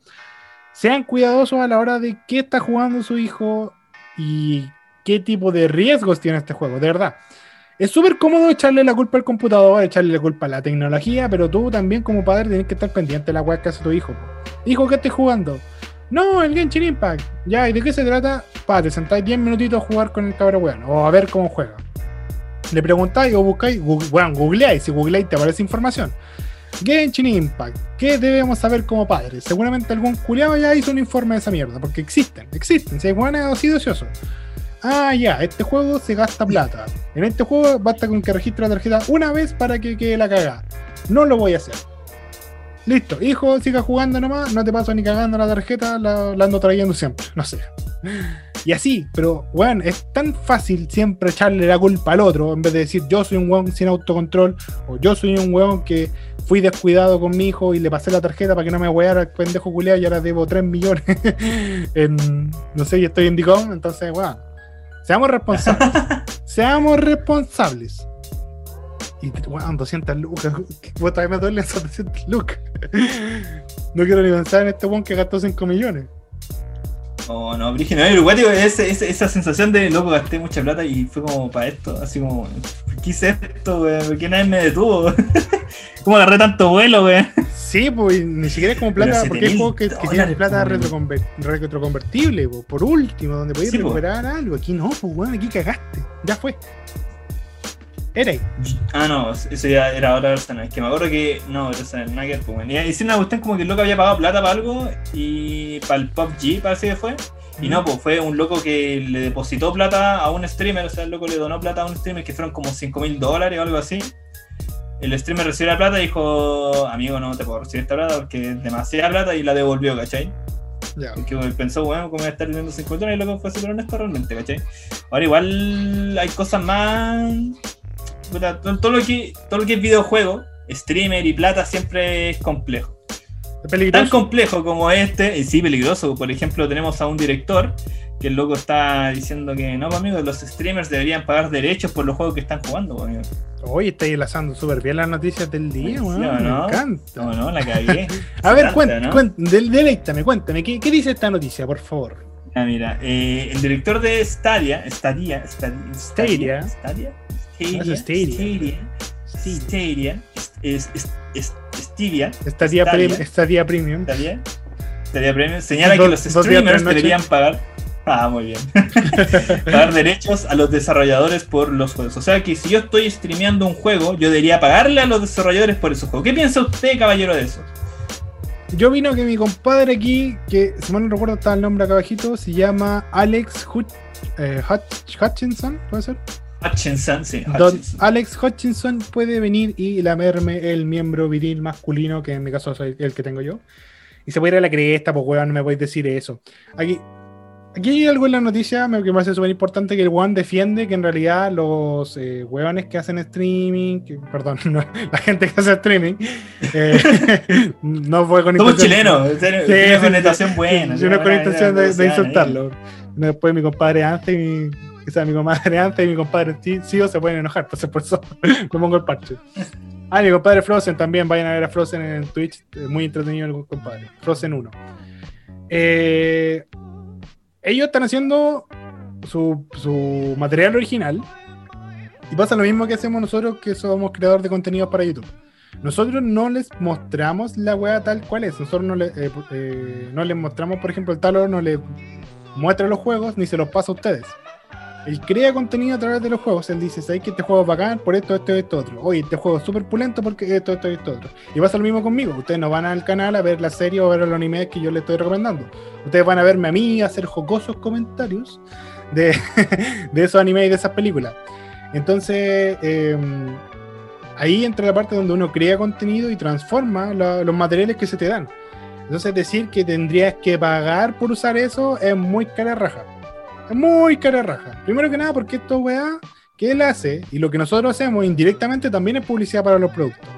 sean cuidadosos a la hora de qué está jugando su hijo y qué tipo de riesgos tiene este juego, de verdad. Es súper cómodo echarle la culpa al computador, echarle la culpa a la tecnología, pero tú también como padre tienes que estar pendiente de la weá que hace tu hijo. Hijo, ¿qué estás jugando? No, el Genshin Impact. Ya, ¿y de qué se trata? Pa, te sentáis 10 minutitos a jugar con el cabrón weón, o a ver cómo juega. Le preguntáis o buscáis, gu- bueno, googleáis, si googleáis te aparece información. Genshin Impact, ¿qué debemos saber como padres? Seguramente algún culiado ya hizo un informe de esa mierda, porque existen, existen, si hay buenas así ociosos. Ah, ya, este juego se gasta plata. En este juego basta con que registre la tarjeta una vez para que quede la cagada. No lo voy a hacer. Listo, hijo, siga jugando nomás, no te paso ni cagando la tarjeta, la ando trayendo siempre, no sé. Y así, pero bueno, es tan fácil siempre echarle la culpa al otro en vez de decir yo soy un weón sin autocontrol o yo soy un weón que fui descuidado con mi hijo y le pasé la tarjeta para que no me weara el pendejo culiado y ahora debo 3 millones en, no sé, y estoy en Dicom, entonces, weón, seamos responsables. seamos responsables. Y, weón, 200 lucas, vos todavía me duelen esas 200 lucas. no quiero ni pensar en este weón que gastó 5 millones. No, no, pero igual, digo, ese- ese- esa sensación de loco, gasté mucha plata y fue como para esto, así como, ¿qué hice esto, weón? ¿Por qué nadie me detuvo? ¿Cómo agarré tanto vuelo, weón? Sí, pues ni siquiera es como plata, porque hay 7.000 juegos que, que tienen plata po, retroconver- retroconvertible, po, por último, donde podías Sí, po. recuperar algo. Aquí no, pues weón, aquí cagaste. Ya fue. Era ahí. Ah, no, eso ya era otra persona. Es que me acuerdo que. No, que ver, pues. Y hicieron una cuestión como que el loco había pagado plata para algo y para el PUBG parece que fue. Y no, pues fue un loco que le depositó plata a un streamer, o sea, el loco le donó plata a un streamer que fueron como 5 mil dólares o algo así. El streamer recibió la plata y dijo, amigo, no te puedo recibir esta plata porque es demasiada plata y la devolvió, ¿cachai? Ya. Porque pensó, bueno, ¿cómo voy a estar viviendo 50 dólares? Y luego fue súper honesto realmente, ¿cachai? Ahora igual hay cosas más... puta, todo, todo lo que, todo lo que es videojuego, streamer y plata siempre es complejo. Es Tan complejo como este, y sí peligroso. Por ejemplo, tenemos a un director que el loco está diciendo que no, pues, amigo, los streamers deberían pagar derechos por los juegos que están jugando, pues, amigo. Hoy estáis enlazando súper bien las noticias del día, Sí, weón. ¿o Me encanta. No, no, la cagué. A ver, cuéntame, ¿no? deleítame, cuéntame, ¿qué, ¿qué dice esta noticia, por favor? Ah, mira, eh, el director de Stadia, Stadia, Stadia, Stadia. Stadia, Ah, Stadia. Stadia, Stadia, Stadia, Stadia. día premium. Stadia, Stadia Premium, señala que los streamers deberían pagar, ah, muy bien, pagar derechos a los desarrolladores por los juegos. O sea que si yo estoy streameando un juego, yo debería pagarle a los desarrolladores por esos juegos. ¿Qué piensa usted, caballero, de eso? Yo vino que mi compadre aquí, que si mal no recuerdo está el nombre acá abajito, se llama Alex Hut- eh, Hutch- Hutchinson, ¿puede ser? Hutchinson, sí, Don. Alex Hutchinson puede venir y lamerme el miembro viril masculino, que en mi caso soy el que tengo yo. Y se puede ir a la cresta, pues weón, no me podéis decir eso. Aquí, aquí hay algo en la noticia que me parece súper importante, que el weón defiende que en realidad los eh, weones que hacen streaming, que- perdón, no, la gente que hace streaming, eh, no fue con Somos chilenos, Sí, sí, una connotación buena. sí, no con buena- intención buena de, de insultarlo. Después mi compadre Ante o sea, mi comadre Ante y mi compadre Sio se pueden enojar, entonces por eso me pongo el parche. Ah, mi compadre Frozen también, vayan a ver a Frozen en Twitch, eh, muy entretenido el compadre. Frozen 1. Eh, ellos están haciendo su, su material original y pasa lo mismo que hacemos nosotros que somos creadores de contenidos para YouTube. Nosotros no les mostramos la weá tal cual es. Nosotros no, le, eh, no les mostramos, por ejemplo, el Talor no le muestra los juegos ni se los pasa a ustedes. Él crea contenido a través de los juegos. Él dice, ¿sabes que este juego es bacán por esto, esto, esto, otro? Oye, este juego es súper pulento porque esto, esto, esto, otro. Y pasa lo mismo conmigo. Ustedes no van al canal a ver la serie o ver los animes que yo les estoy recomendando. Ustedes van a verme a mí hacer jocosos comentarios de, esos animes y de esas películas. Entonces, eh, ahí entra la parte donde uno crea contenido y transforma los materiales que se te dan. Entonces decir que tendrías que pagar por usar eso es muy cara raja. Muy cara raja. Primero que nada porque esto weá que él hace y lo que nosotros hacemos indirectamente también es publicidad para los productos.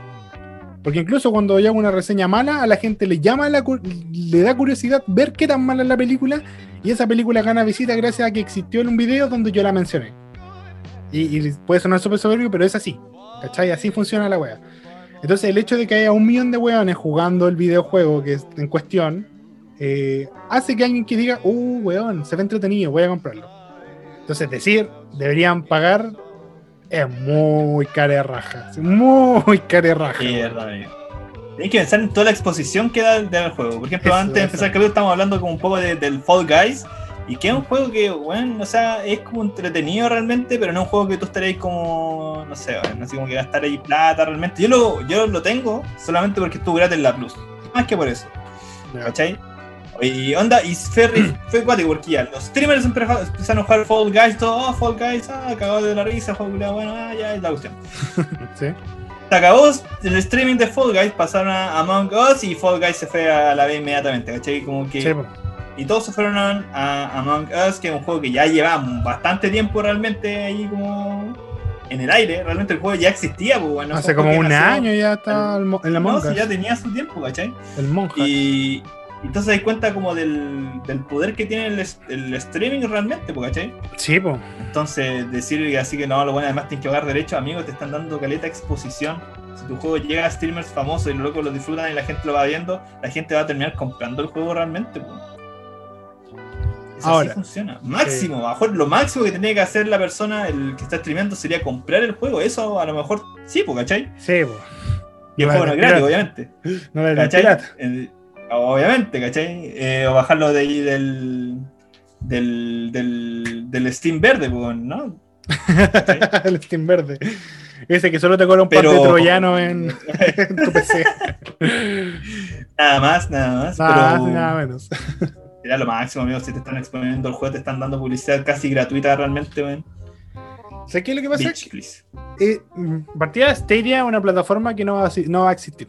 Porque incluso cuando hay una reseña mala, a la gente le llama la, le da curiosidad ver qué tan mala es la película y esa película gana visita gracias a que existió en un video donde yo la mencioné. Y, puede sonar súper soberbio, pero es así. ¿Cachai? Así funciona la wea. Entonces el hecho de que haya un millón de weones jugando el videojuego que es en cuestión, eh, hace que alguien que diga, uh, weón, se ve entretenido, voy a comprarlo. Entonces decir, deberían pagar es muy cara de raja. Muy cara de raja. Sí, Tienes que pensar en toda la exposición que da, el juego. Por ejemplo, antes de empezar el capítulo estamos hablando como un poco del Fall Guys. Y que es un juego que, bueno, o sea, es como entretenido realmente, pero no es un juego que tú estaréis como, no sé, bueno, así como que gastar ahí plata realmente. Yo lo, yo lo tengo solamente porque estuvo gratis en la Plus. Más que por eso. ¿Cachai? Y onda, y fue, fue cuático porque ya los streamers empezaron a jugar Fall Guys, todo, oh, Fall Guys, ah, cagado de la risa, bueno, ah, ya es la cuestión. sí. Se acabó el streaming de Fall Guys, pasaron a Among Us y Fall Guys se fue a la vez inmediatamente, ¿cachai? Como que. y todos se fueron a Among Us, que es un juego que ya lleva bastante tiempo realmente ahí como en el aire. Realmente el juego ya existía, pues bueno. Hace como un año ya está en la Among Us. ya tenía su tiempo, ¿cachai? El monje. Y, entonces hay cuenta como del, poder que tiene el, streaming realmente, ¿cachai? Sí, pues. Entonces decir así que no, lo bueno, además tienes que pagar derecho, amigos, te están dando caleta exposición. Si tu juego llega a streamers famosos y luego lo disfrutan y la gente lo va viendo, la gente va a terminar comprando el juego realmente, pues. Eso Ahora, así funciona. Máximo, lo mejor lo máximo que tendría que hacer la persona, el que está streameando, sería comprar el juego. Eso a lo mejor sí, pues, ¿cachai? Sí, pues. Y el juego no es gratis, obviamente. No ¿Cachai? Obviamente, ¿cachai? Eh, o bajarlo de ahí del, del, del, Steam verde, pues, ¿no? el Steam verde. Ese que solo te cobra un par de troyano en, tu PC. nada más, nada más. Nada nada menos. Era lo máximo, amigo. Si te están exponiendo el juego, te están dando publicidad casi gratuita realmente, weón. ¿Sabes qué es lo que pasa? Eh, partida de Stadia es una plataforma que no va, a, no va a existir.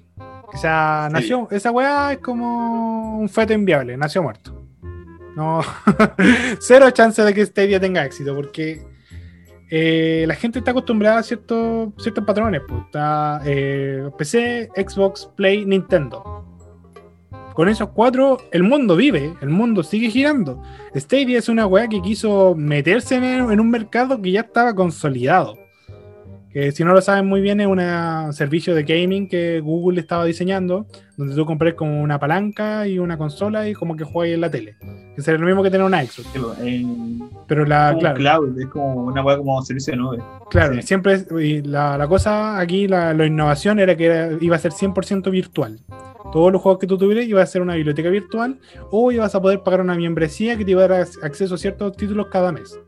O sea, nació, esa weá es como un feto inviable, nació muerto. No, cero chance de que Stadia tenga éxito, porque eh, la gente está acostumbrada a ciertos, ciertos patrones. Pues. Está eh, PC, Xbox, Play, Nintendo. Con esos cuatro, el mundo vive, el mundo sigue girando. Stadia es una weá que quiso meterse en un mercado que ya estaba consolidado que si no lo saben muy bien es un servicio de gaming que Google estaba diseñando, donde tú compras como una palanca y una consola y como que juegas en la tele. Que sería lo mismo que tener una Xbox. Pero la, claro, cloud, es como una web como servicio de nube. Claro, siempre y la, la, cosa aquí, la, la, innovación era que iba a ser 100% virtual. Todos los juegos que tú tuvieras iba a ser una biblioteca virtual o ibas a poder pagar una membresía que te iba a dar acceso a ciertos títulos cada mes.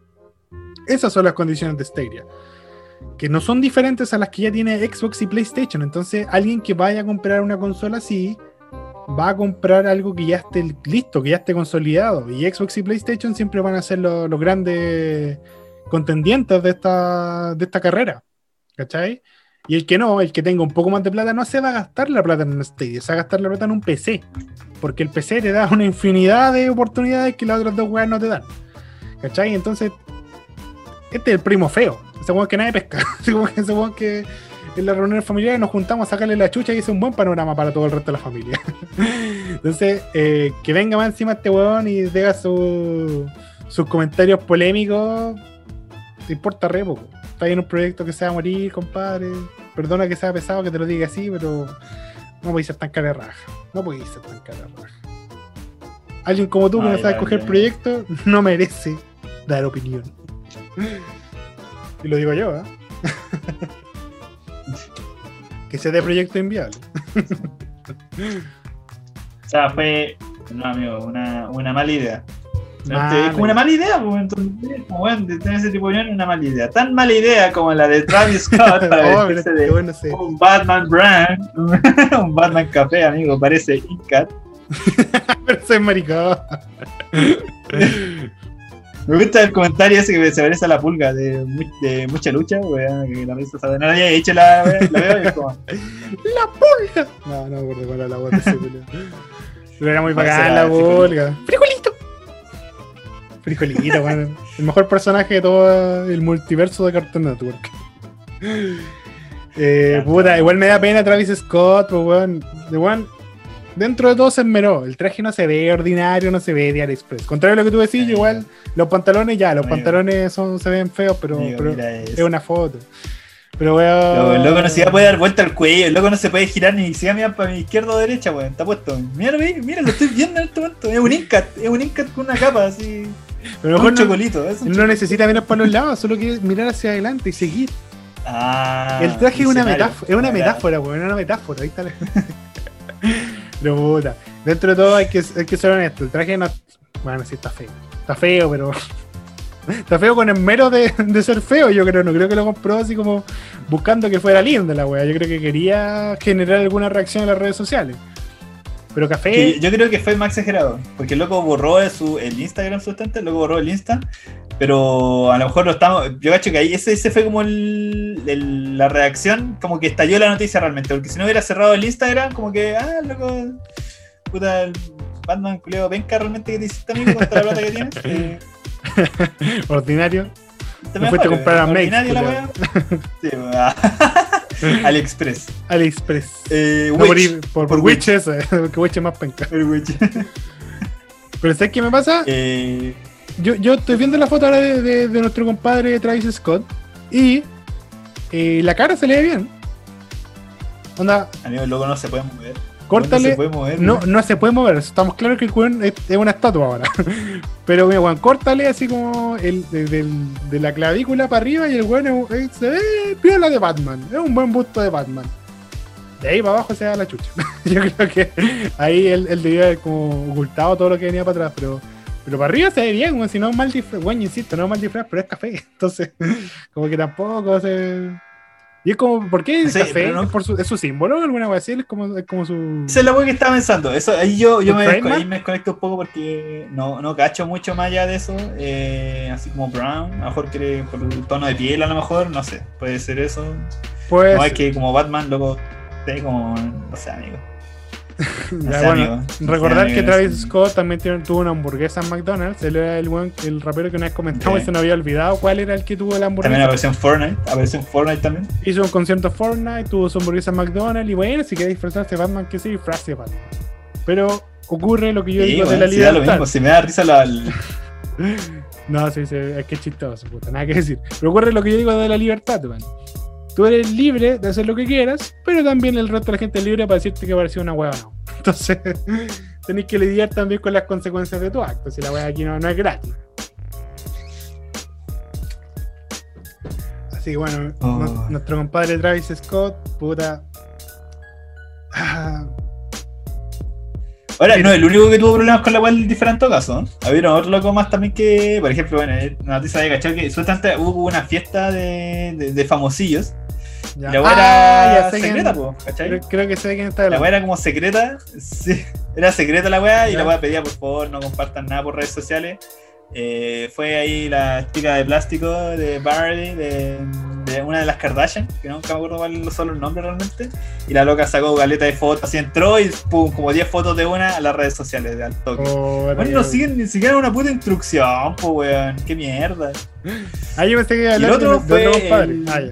Esas son las condiciones de Stadia que no son diferentes a las que ya tiene Xbox y PlayStation. Entonces, alguien que vaya a comprar una consola así, va a comprar algo que ya esté listo, que ya esté consolidado. Y Xbox y PlayStation siempre van a ser los, grandes contendientes de esta, de esta carrera. ¿Cachai? Y el que no, el que tenga un poco más de plata, no se va a gastar la plata en un Stadia, se va a gastar la plata en un PC. Porque el PC te da una infinidad de oportunidades que las otras dos weas no te dan. ¿Cachai? Entonces, este es el primo feo. Ese weón que nadie pesca. Ese weón que, en la reunión familiar nos juntamos a sacarle la chucha y es un buen panorama para todo el resto de la familia. Entonces, eh, que venga más encima este weón y diga sus comentarios polémicos, te importa re poco. Está en un proyecto que se va a morir, compadre. Perdona que sea pesado que te lo diga así, pero no podéis ser tan cara de raja. No podéis ser tan cara de raja. Alguien como tú que no sabe escoger proyectos no merece dar opinión. Y lo digo yo, ¿eh? que sea de proyecto inviable. o sea, fue, no, amigo, una, una mala idea. Es como una mala idea, pues, entonces, como bueno, tener ese tipo de unión es una mala idea. Tan mala idea como la de Travis Scott para oh, de bueno, un Batman brand, un Batman café, amigo, parece Incat. Pero soy maricón. Me gusta el comentario ese que se parece a la pulga de, de mucha lucha, weón, que la risa sabe. No la había hecho la, la veo y es como. ¡La pulga! No, no me acuerdo cuál era la voz de ese Pero era muy bacán la la pulga. ¡Frijolito! Frijolito, weón. El mejor personaje de todo el multiverso de Cartoon Network. Eh, puta, igual me da pena Travis Scott, pues weón. De weón, dentro de todo se esmeró. El traje no se ve ordinario, no se ve de AliExpress. Contrario a lo que tú decís, Eh. igual los pantalones ya, los Amigo. pantalones son, se ven feos, pero, Amigo, pero es una foto. Pero weón. el loco no se puede dar vuelta al cuello, el loco no se puede girar ni siquiera mirar para mi izquierda o derecha, weón. Está puesto. Mira, mira, lo estoy viendo en este momento. Es un incat, es un incat con una capa así. Pero lo un mejor no, chocolito. Es un necesita mirar para los lados, solo quiere mirar hacia adelante y seguir. Ah, el traje es una metáfora, es una metáfora, weón, es una metáfora, ahí está la... Pero puta, dentro de todo hay que, ser honesto, el traje no... Bueno, sí está feo, está feo, pero... Está feo con el mero de, de ser feo, yo creo, no creo que lo compró así como buscando que fuera lindo la wea, yo creo que quería generar alguna reacción en las redes sociales. Pero café... Que yo creo que fue más exagerado, porque el loco borró de su, el Instagram sustante, el loco borró el Insta, pero a lo mejor lo estamos, yo cacho que ahí ese, ese fue como el, el- la reacción, como que estalló la noticia realmente, porque si no hubiera cerrado el Instagram, como que, ah, loco, puta, el Batman culeo penca realmente que te hiciste amigo con toda la plata que tienes. Eh, ordinario. Te Me fuiste a comprar a eh, Mex. Sí, wea. AliExpress. AliExpress. Eh, No, por, por, Por por Witch porque Witch es más penca. El Wish. Pero ¿sabes qué me pasa? Eh, Yo, yo estoy viendo la foto ahora de, de- de nuestro compadre Travis Scott y eh, la cara se le ve bien. Onda, amigo, el loco no se puede mover. No córtale. se puede mover. No, no se puede mover, estamos claros que el weón es, es una estatua ahora. Pero mira, weón, córtale así como el, de, la clavícula para arriba y el weón es- se ve piola de Batman. Es un buen busto de Batman. De ahí para abajo se da la chucha. Yo creo que ahí él, él debía haber como ocultado todo lo que venía para atrás, pero, pero para arriba se ve bien, weón, si no es mal disfraz, weón, insisto, no es mal disfraz, pero es café. Entonces, como que tampoco se. Y es como, ¿por qué Sí, café? no- ¿Es, por su, ¿Es su símbolo alguna wea así? Es como, es como su. Esa es la wea que estaba pensando. Eso, ahí yo, yo ¿Tu me, ahí me desconecto un poco porque no, no cacho mucho más allá de eso. Eh, así como Brown, a lo mejor quiere por el tono de piel, a lo mejor, no sé, puede ser eso. Pues, no es que como Batman, loco, como, no sé, amigo. Ya, bueno, amigo. Recordar que Travis. Scott también tiene- tuvo una hamburguesa en McDonald's. Él era el, buen- el rapero que una vez comentamos Sí. y se nos había olvidado cuál era el que tuvo la También hamburguesa. apareció en Fortnite, apareció en Fortnite también. Hizo un concierto Fortnite, tuvo su hamburguesa en McDonald's y bueno, si quiere disfrazarse de Batman, que se disfrace Batman. Pero ocurre lo que yo Sí, digo de la libertad. mismo, si me da risa la, No, sí, sí, es que es chistoso, puta, nada que decir. Pero ocurre lo que yo digo de la libertad, man. Tú eres libre de hacer lo que quieras, pero también el resto de la gente es libre para decirte que pareció una hueá o no. Entonces, tenéis que lidiar también con las consecuencias de tu acto, si la hueá aquí no, no es gratis. Así que bueno, Oh. nu- nuestro compadre Travis Scott, puta. Ah, Ahora, no, el único que tuvo problemas con la web es diferente caso. ¿no? Había otro loco más también que, por ejemplo, bueno, eh, una noticia de cachado que supuestamente hubo una fiesta de, de, de famosillos. Ya. La wea Ah, era secreta, po, ¿cachai? creo, creo que sé de quién está La hablando. wea era como secreta, sí, era secreta la wea y la wea pedía por favor no compartan nada por redes sociales. Eh, fue ahí la chica de plástico de Barley, de, de una de las Kardashian, que nunca me acuerdo cuáles son los nombres realmente. Y la loca sacó galeta de fotos, así entró y pum, como 10 fotos de una a las redes sociales de al toque. Oh, bueno, no siguen ni siquiera una puta instrucción, po weón, qué mierda. Ah, yo pensé que iba a Y el hablar otro de, fue el- Ah, ya.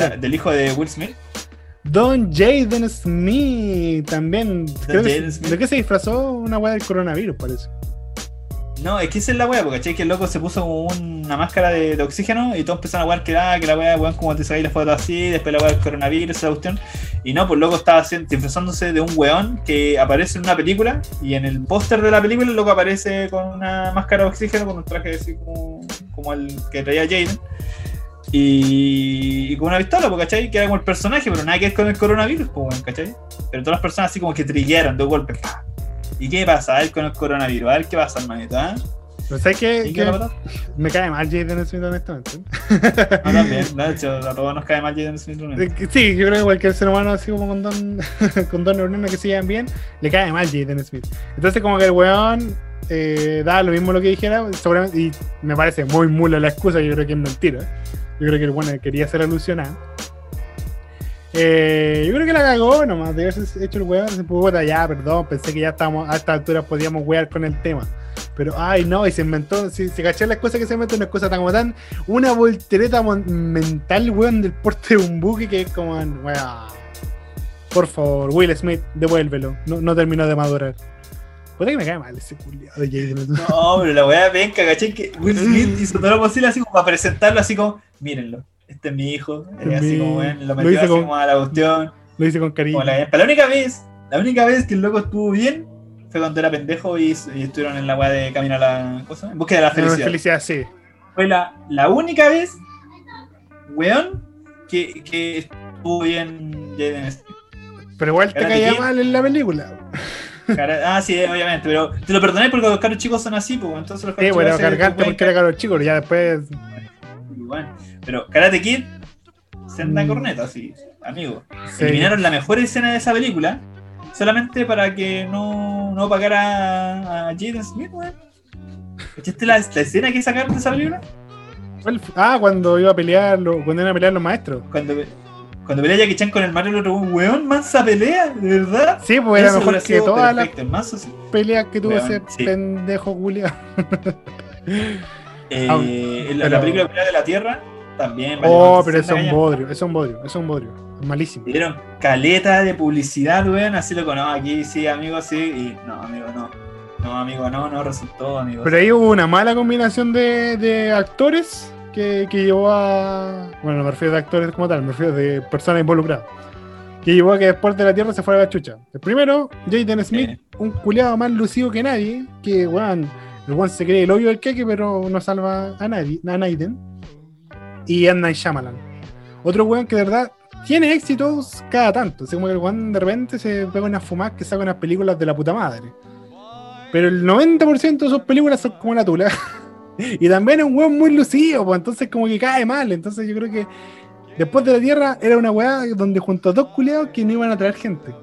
El- del hijo de Will Smith. Don Jaden Smith también. creo que- Smith. ¿De qué se disfrazó? Una weá del coronavirus, parece. No, es que esa es la wea, porque. Que el loco se puso como una máscara de, de oxígeno y todos empezaron a wear que, ah, que la wea, weón, como te sacáis las fotos así, después la wea del coronavirus, esa cuestión. Y no, pues el loco estaba haciendo, disfrazándose de un weón que aparece en una película y en el póster de la película el loco aparece con una máscara de oxígeno, con un traje así como, como el que traía Jaden. Y, y con una pistola, pues, ¿cachai? Que era como el personaje, pero nada que ver con el coronavirus, pues, ¿cachai? Pero todas las personas así como que trillaron de golpe. ¡pa! ¿Y qué pasa? A ver con el coronavirus, a ver qué pasa, hermanito, ¿ah? Pero ¿sabes me cae mal Jaden Smith, honestamente. No, también, de hecho, a todos nos cae mal Jaden Smith. Eh, que Sí, yo creo que cualquier ser humano, así como con Don, con Don Neuronas que se llevan bien, le cae mal Jaden Smith. Entonces, como que el weón eh, da lo mismo lo que dijera, seguramente, y me parece muy mula la excusa, yo creo que es mentira. Yo creo que el weón quería ser alusionado. Eh, yo creo que la cagó nomás, de haberse hecho el weón, se pudo ya, perdón, pensé que ya estábamos, a esta altura podíamos wear con el tema. Pero, ay, no, y se inventó, si se cachó las cosas que se inventó, una cosa tan como tan, una voltereta mental, weón, del porte de un buque que es como, weón. Por favor, Will Smith, devuélvelo. No, no terminó de madurar. Puede que me cae mal ese culiado de Jaden. No, pero la weá penca, ¿cachai? Que Will Smith hizo todo lo posible así como para presentarlo así como, mírenlo, este es mi hijo. Este es así mi- como, ven, lo metió así con- como a la cuestión. Lo hice con cariño. La, pero la única vez, la única vez que el loco estuvo bien fue cuando era pendejo y, y estuvieron en la weá de camino a la cosa, en búsqueda de la No, felicidad. felicidad, sí. Fue la, la única vez, weón, que, que estuvo bien Jaden Smith. Pero igual te caía Kid. mal en la película. Cara- Ah, sí, obviamente, pero te lo perdoné porque los caros chicos son así, pues entonces los Sí, caros bueno, chicos se- cargarte pueden porque era caro chico, pero ya después. Igual. Pero Karate Kid, senda Mm. corneta, sí, amigo. Sí. Eliminaron la mejor escena de esa película solamente para que no, no pagara a, a Jaden Smith, weón. ¿Escuchaste la, la escena que sacaron de esa película? Ah, cuando iba a pelear, lo- cuando iban a pelear los maestros. Cuando, cuando pelea Jackie Chan con el Mario, el otro weón, mansa pelea, de verdad. Sí, pues era mejor que todas las peleas que tuvo Weón, ese sí. pendejo Julián. Eh, Ah, la, película Pelea de la Tierra, también. Oh, pero es un bodrio, es un bodrio, es un bodrio. Es malísimo. Dieron caleta de publicidad, weón, así lo no, aquí sí, amigo, sí, y no, amigo, no. No, amigo, no, no resultó, amigo. Pero ahí hubo una mala combinación de, de actores que, que llevó a. Bueno, no me refiero de actores como tal, me refiero de personas involucradas. Que llevó a que después de la Tierra se fuera a la chucha. El primero, Jaden Smith, un culiado más lucido que nadie. Que, weón, el weón se cree el hoyo del queque, pero no salva a nadie, a Naiden. Y M. Night Shyamalan. Otro weón que de verdad tiene éxitos cada tanto. Así como que el weón de repente se pega unas fumadas que saca unas películas de la puta madre. Pero el 90% de sus películas son como la tula. y también es un weón muy lucido, pues entonces como que cae mal. Entonces yo creo que después de la Tierra era una weá donde junto a dos culiados que no iban a traer gente.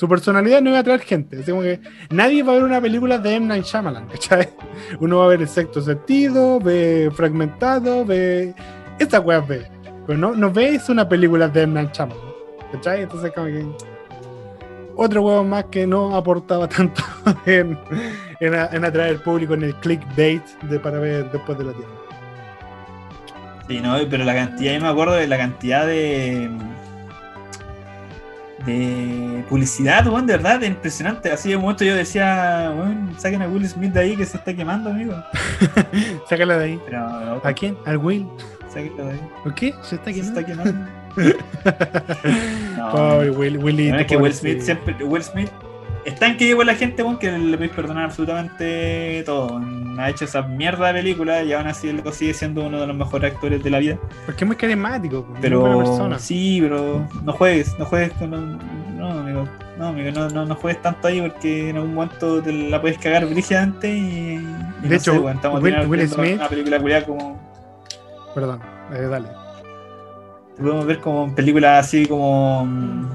Su personalidad no iba a traer gente. Así como que nadie va a ver una película de M. Night Shyamalan, ¿cachai? Uno va a ver el sexto sentido, ve fragmentado, ve. Esta weá ve. Pero no, no una película de M. Night Shyamalan, ¿cachai? Entonces como que. Otro huevo más que no aportaba tanto en, atraer público en el clickbait de, para ver después de la Tierra. Sí, no, pero la cantidad, yo me acuerdo de la cantidad de. De publicidad, weón, de verdad, impresionante. Así de momento yo decía, weón, saquen a Will Smith de ahí que se está quemando, amigo. Sácala de ahí. Pero no, ¿A quién? ¿Al Will? sáquenlo de ahí. ¿Por qué? ¿Se está Se quemando? está quemando. No, Pobre Will, Willito, No, es que Will. Smith siempre. Will Smith es tan querido por la gente, weón, que le podéis perdonar absolutamente todo. Ha hecho esa mierda de película y aún así él sigue siendo uno de los mejores actores de la vida. Porque es muy carismático, muy buena Pero persona. sí, pero no juegues, no juegues con no, amigo, no, amigo, no, no, no juegues tanto ahí porque en algún momento te la puedes cagar brígidamente y, y De no hecho, sé, weón, estamos Will- Smith- una película culiada como Perdón, eh, dale. te podemos ver como en películas así como mm,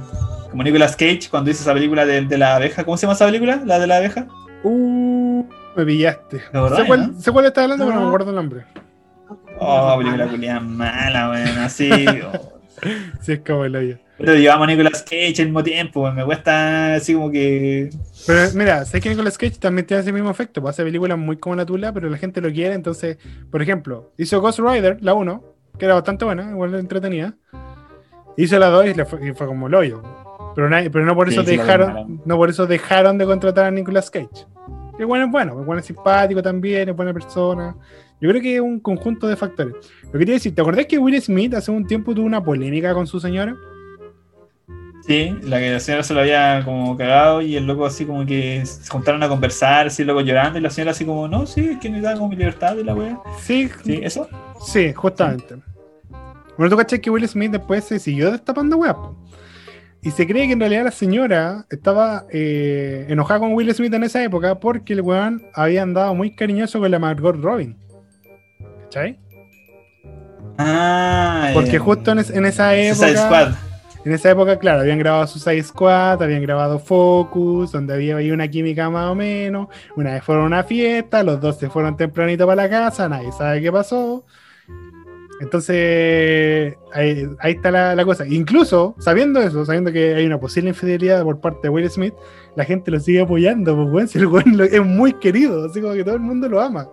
como Nicolas Cage cuando hizo esa película de, de la abeja, ¿cómo se llama esa película? La de la abeja. Uh, me pillaste. ¿Te acordás, sé, cuál, no? sé cuál está hablando, pero no No. me acuerdo el nombre. Oh, película culiada mala, weón, así. oh. Sí, es como el hoyo. Pero llevamos a Nicolas Cage al mismo tiempo, weón, me cuesta así como que Pero mira, sé que Nicolas Cage también tiene ese mismo efecto. Pues hace películas muy como la tula, pero la gente lo quiere. Entonces, por ejemplo, hizo Ghost Rider, la 1, que era bastante buena, igual entretenida. Hizo la 2 y, fue, y fue como el hoyo. Pero, nadie- pero no por Sí, eso sí, dejaron, no por eso dejaron de contratar a Nicolas Cage. Que bueno es bueno, es bueno es simpático también, es buena persona. Yo creo que es un conjunto de factores. Lo que quería decir, ¿te acordás que Will Smith hace un tiempo tuvo una polémica con su señora? Sí, la que la señora se lo había como cagado y el loco así como que se juntaron a conversar, así el loco llorando y la señora así como, no, sí, es que me da como mi libertad de la wea. Sí, Sí, eso. Sí, justamente. Bueno, tú cachai que Will Smith después se siguió destapando weas. Y se cree que en realidad la señora estaba eh, enojada con Will Smith en esa época porque el weón había andado muy cariñoso con la Margot Robin. ¿Cachai? Ah, Porque eh, justo en, es- en esa Suicide época. Squad. En esa época, claro, habían grabado Suicide Squad, habían grabado Focus, donde había ahí una química más o menos. Una vez fueron a una fiesta, los dos se fueron tempranito para la casa, nadie sabe qué pasó. Entonces, ahí, está la, cosa. Incluso, sabiendo eso, sabiendo que hay una posible infidelidad por parte de Will Smith, la gente lo sigue apoyando, pues, weón, si el lo- es muy querido, así como que todo el mundo lo ama.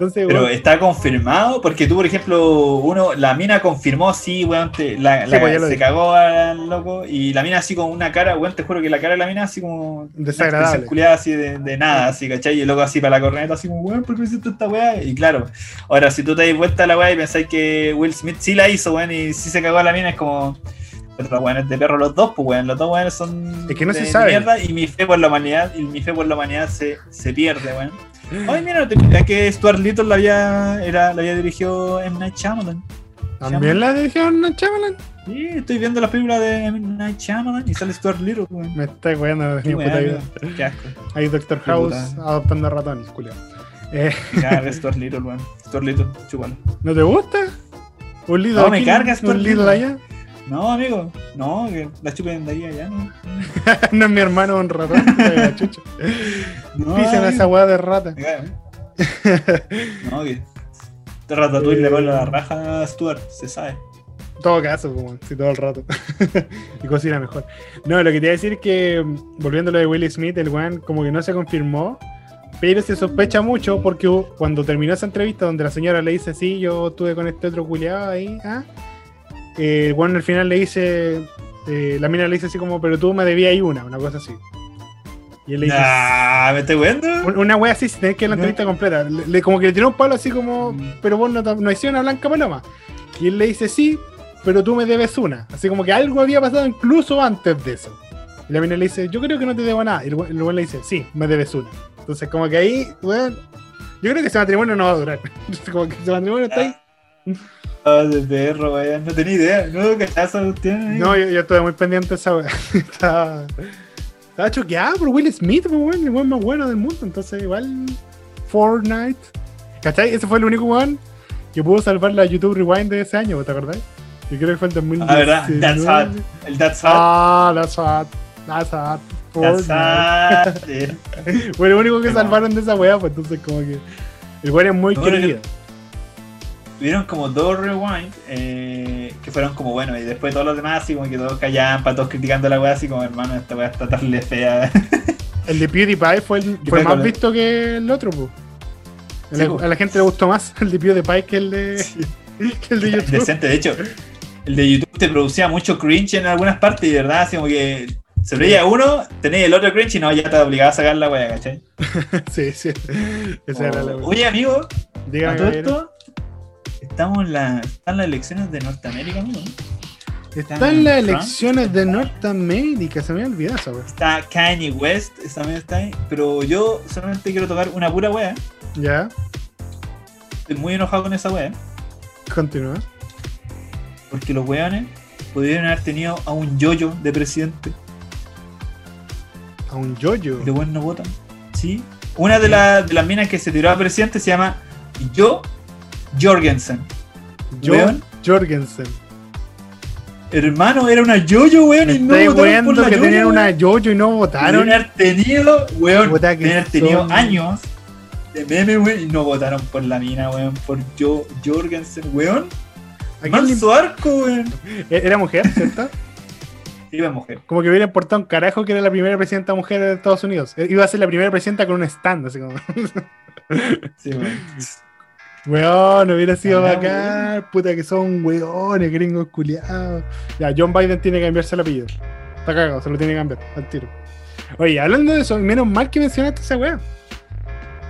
Entonces, Pero está confirmado, porque tú, por ejemplo, uno, la mina confirmó, sí, weón, te- la, Sí, la- pues se cagó al loco, y la mina así con una cara, weón, te juro que la cara de la mina así como... Desagradable. culiada así de, de nada, así, ¿cachai? Y el loco así para la corneta, así como, weón, ¿por qué hiciste esta weá? Y claro, ahora si tú te das vuelta a la weá y pensáis que Will Smith sí la hizo, weón, y sí se cagó a la mina, es como... Pero los weones de perro los dos, pues weón, los dos weones son Es que no de, se sabe. mierda y mi fe por la humanidad, y mi fe por la humanidad se, se pierde, weón. Ay, mira, no tenía que Stuart Little la había, era, la había dirigido M. Night Shyamalan. también la dijeron a Chamalan. Sí, estoy viendo las películas de M. Night Shyamalan y sale Stuart Little, weón. Me está weando, Qué ni puta weón. Qué asco. Hay Doctor House adoptando ratones, Julio. Eh, Me carga Stuart Little, weón. Stuart Little, chúpalo. ¿No te gusta? Un lido No, me carga Stuart Little. allá. No, amigo, no, que la chupen de ahí allá, ¿no? no es mi hermano, un ratón. la chucha. No, a esa weá de rata. Cae, No, que. Este ratatouille le pone la raja a Stuart, se sabe. Todo caso, como si todo el rato. y cocina mejor. No, lo que te iba a decir es que, mm, volviendo a lo de Will Smith, el weón como que no se confirmó, pero se sospecha mucho porque cuando terminó esa entrevista donde la señora le dice, sí, yo estuve con este otro culiado ahí, ah, eh, el weón al final le dice, eh, la mina le dice así como, pero tú me debías ahí una, una cosa así. Y él le dice, Nah, ¿me estoy viendo? un- una wea así, sin tener que ver la No. entrevista completa. Le, le- como que le tiró un palo así como, Mm. pero vos no, no hiciste una blanca paloma. Y él le dice, sí, pero tú me debes una. Así como que algo había pasado incluso antes de eso. Y la mina le dice, yo creo que no te debo nada. Y el we- el weón le dice, sí, me debes una. Entonces como que ahí, weón, yo creo que ese matrimonio no va a durar. como que ese matrimonio está ahí. De perro, weón. No tenía idea. No, yo, yo estuve muy pendiente de esa wea. estaba, estaba choqueado por Will Smith, weón, el weón más bueno del mundo. Entonces, igual, Fortnite. ¿Cachai? Ese fue el único weón que pudo salvar la YouTube Rewind de ese año, ¿te acordás? Yo creo que fue el 2019. Ah, ¿verdad? That's hot. El That's Hot. Ah, that's hot. That's hot. That's hot. Fue lo único que salvaron de esa weá, pues entonces como que el weón es muy No, querido. Tuvieron como dos rewind eh, que fueron como bueno y después todos los demás así como que todos callaban para todos criticando la weá así como hermano esta weá está tan fea El de PewDiePie fue, el, fue más visto que el otro, pues. A Sí, po. a la gente le gustó más el de PewDiePie que el de, que el de YouTube. Indecente, de hecho, el de YouTube te producía mucho cringe en algunas partes y de verdad, así como que se veía uno, tenéis el otro cringe y no, ya te obligaba a sacar la wea, ¿cachai? Sí, sí. Esa era la Oye, amigo, a Dígame, todo caballero. esto, estamos en la, están las elecciones de Norteamérica, amigo. Están las elecciones de Norteamérica, se me había olvidado esa wea. Está Kanye West, esa también está ahí, pero yo solamente quiero tocar una pura wea. Ya, Estoy muy enojado con esa wea, continúa. porque los weones pudieron haber tenido a un yoyo de presidente. A un yoyo. Y los weones no votan. Sí. Una de, la- de las minas que se tiró a presidente se llama Yo Jorgensen. Weón. Jorgensen. Hermano, era una yoyo, weón, y no votaron por la que tenían una yoyo y no votaron. haber tenido, weón, haber tenido son. años de meme, weón, y no votaron por la mina, weón, por Yo Jorgensen, weón. ¿A quién le- Manso arco, weón. Era mujer, ¿cierto? Iba mujer. Como que hubiera importado un carajo que era la primera presidenta mujer de Estados Unidos. Eh, Iba a ser la primera presidenta con un stand, así como. Sí, weón. Weón, hubiera sido bacán. Puta que son weones, gringos culiados. Ya, John Biden tiene que cambiarse el apellido. Está cagado, se lo tiene que cambiar al tiro. Oye, hablando de eso, menos mal que mencionaste esa weá.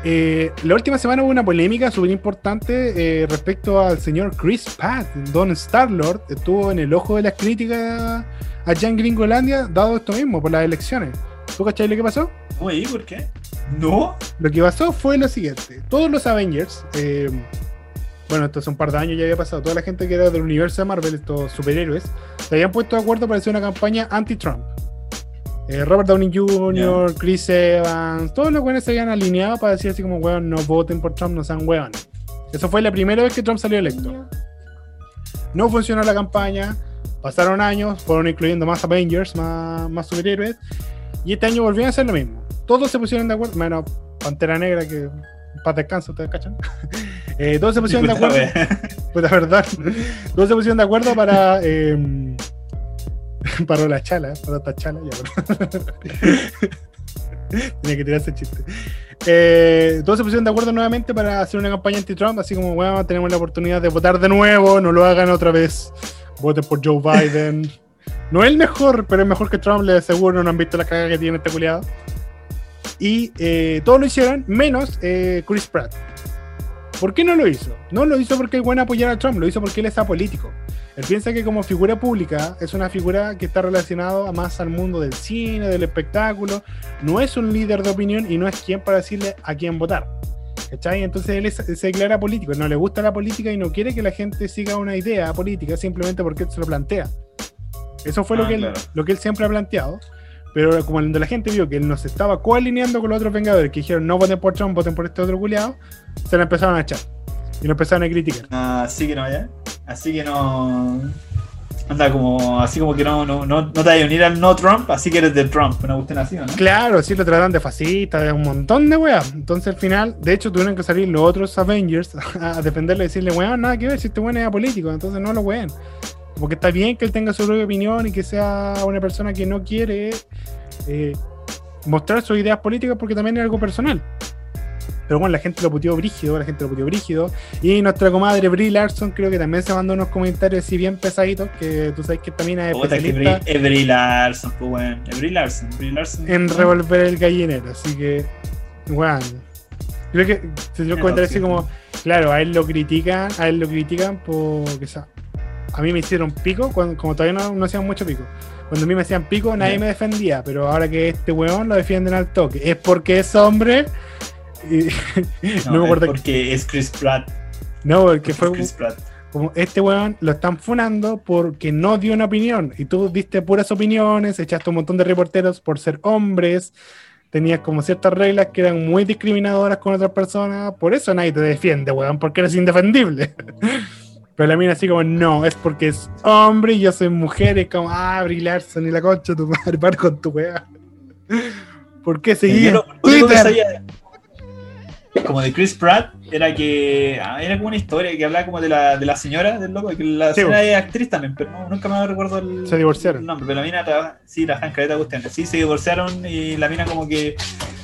Eh, la última semana hubo una polémica súper importante eh, respecto al señor Chris Pratt. Don Starlord estuvo en el ojo de las críticas allá en Gringolandia, dado esto mismo, por las elecciones. ¿Tú cachai lo que pasó? Oye, ¿por qué? No. Lo que pasó fue lo siguiente: todos los Avengers, eh, bueno, esto hace un par de años ya había pasado, toda la gente que era del universo de Marvel, estos superhéroes, se habían puesto de acuerdo para hacer una campaña anti-Trump. Eh, Robert Downey Jr., Chris Evans, todos los buenos se habían alineado para decir así como, weón, no voten por Trump, no sean weón. Eso fue la primera vez que Trump salió electo. No funcionó la campaña, pasaron años, fueron incluyendo más Avengers, más, más superhéroes, y este año volvieron a hacer lo mismo. Todos se pusieron de acuerdo, menos Pantera Negra, que Paz descanso, ustedes cachan. Eh, todos se pusieron de acuerdo. Pues la verdad. Todos se pusieron de acuerdo para. Eh, para la chala, para esta chala, ya, Tenía que tirarse el chiste. Eh, todos se pusieron de acuerdo nuevamente para hacer una campaña anti-Trump, así como, bueno, tenemos la oportunidad de votar de nuevo, no lo hagan otra vez. Voten por Joe Biden. No es el mejor, pero es mejor que Trump, le aseguro, no han visto la caga que tiene este culiado. Y eh, todos lo hicieron, menos eh, Chris Pratt. ¿Por qué no lo hizo? No lo hizo porque es bueno apoyar a Trump, lo hizo porque él es apolítico. Él piensa que como figura pública es una figura que está relacionada más al mundo del cine, del espectáculo. No es un líder de opinión y no es quien para decirle a quién votar. ¿Cachai? Entonces él se declara político. No le gusta la política y no quiere que la gente siga una idea política simplemente porque se lo plantea. Eso fue lo, Ah, que él, claro. lo que él siempre ha planteado. Pero como cuando la gente vio que él nos estaba coalineando con los otros Vengadores que dijeron no voten por Trump, voten por este otro culiado, se lo empezaron a echar. Y lo empezaron a criticar. Así que no, ya. Así que no. Anda como. Así como que no, no, no, no te vas a unir al no Trump, así que eres de Trump. Una cuestión así, ¿o ¿no? Claro, sí lo tratan de fascista, de un montón de weas. Entonces al final, de hecho, tuvieron que salir los otros Avengers a defenderle y decirle, weón, nada que ver, si este weón es político, entonces no lo weón. Porque está bien que él tenga su propia opinión y que sea una persona que no quiere eh, mostrar sus ideas políticas porque también es algo personal. Pero bueno, la gente lo puteó brígido, la gente lo puteó brígido. Y nuestra comadre Brie Larson creo que también se mandó unos comentarios así bien pesaditos, que tú sabes que también es Puta, que especialista Brie- es Brie Larson, pues bueno. Es Brie Larson. Brie Larson. en revolver el gallinero. Así que, bueno, creo que se dio cuenta así sí. como, claro, a él lo critican, a él lo critican porque a mí me hicieron pico, cuando, como todavía no, no hacían mucho pico. Cuando a mí me hacían pico, nadie me defendía, pero ahora que este weón lo defienden al toque, es porque es hombre. Y, no, me es acuerdo porque es Chris Pratt. No, porque Es fue Chris Pratt. como este weón lo están funando porque no dio una opinión y tú diste puras opiniones, echaste un montón de reporteros por ser hombres, tenías como ciertas reglas que eran muy discriminadoras con otras personas, por eso nadie te defiende, weón, porque eres indefendible. Pero la mina así como, no, es porque es hombre y yo soy mujer, es como, ah, Brie Larson y la concha tu madre, par con tu weá. ¿Por qué seguir como de Chris Pratt era que ah, era como una historia que hablaba como de la, de la señora del loco, que la Sí, señora es actriz también, pero no- nunca me recuerdo el, Se divorciaron. nombre, pero la mina trabaja, sí, trabaja en caleta de cuestiones. Sí, se divorciaron y la mina como que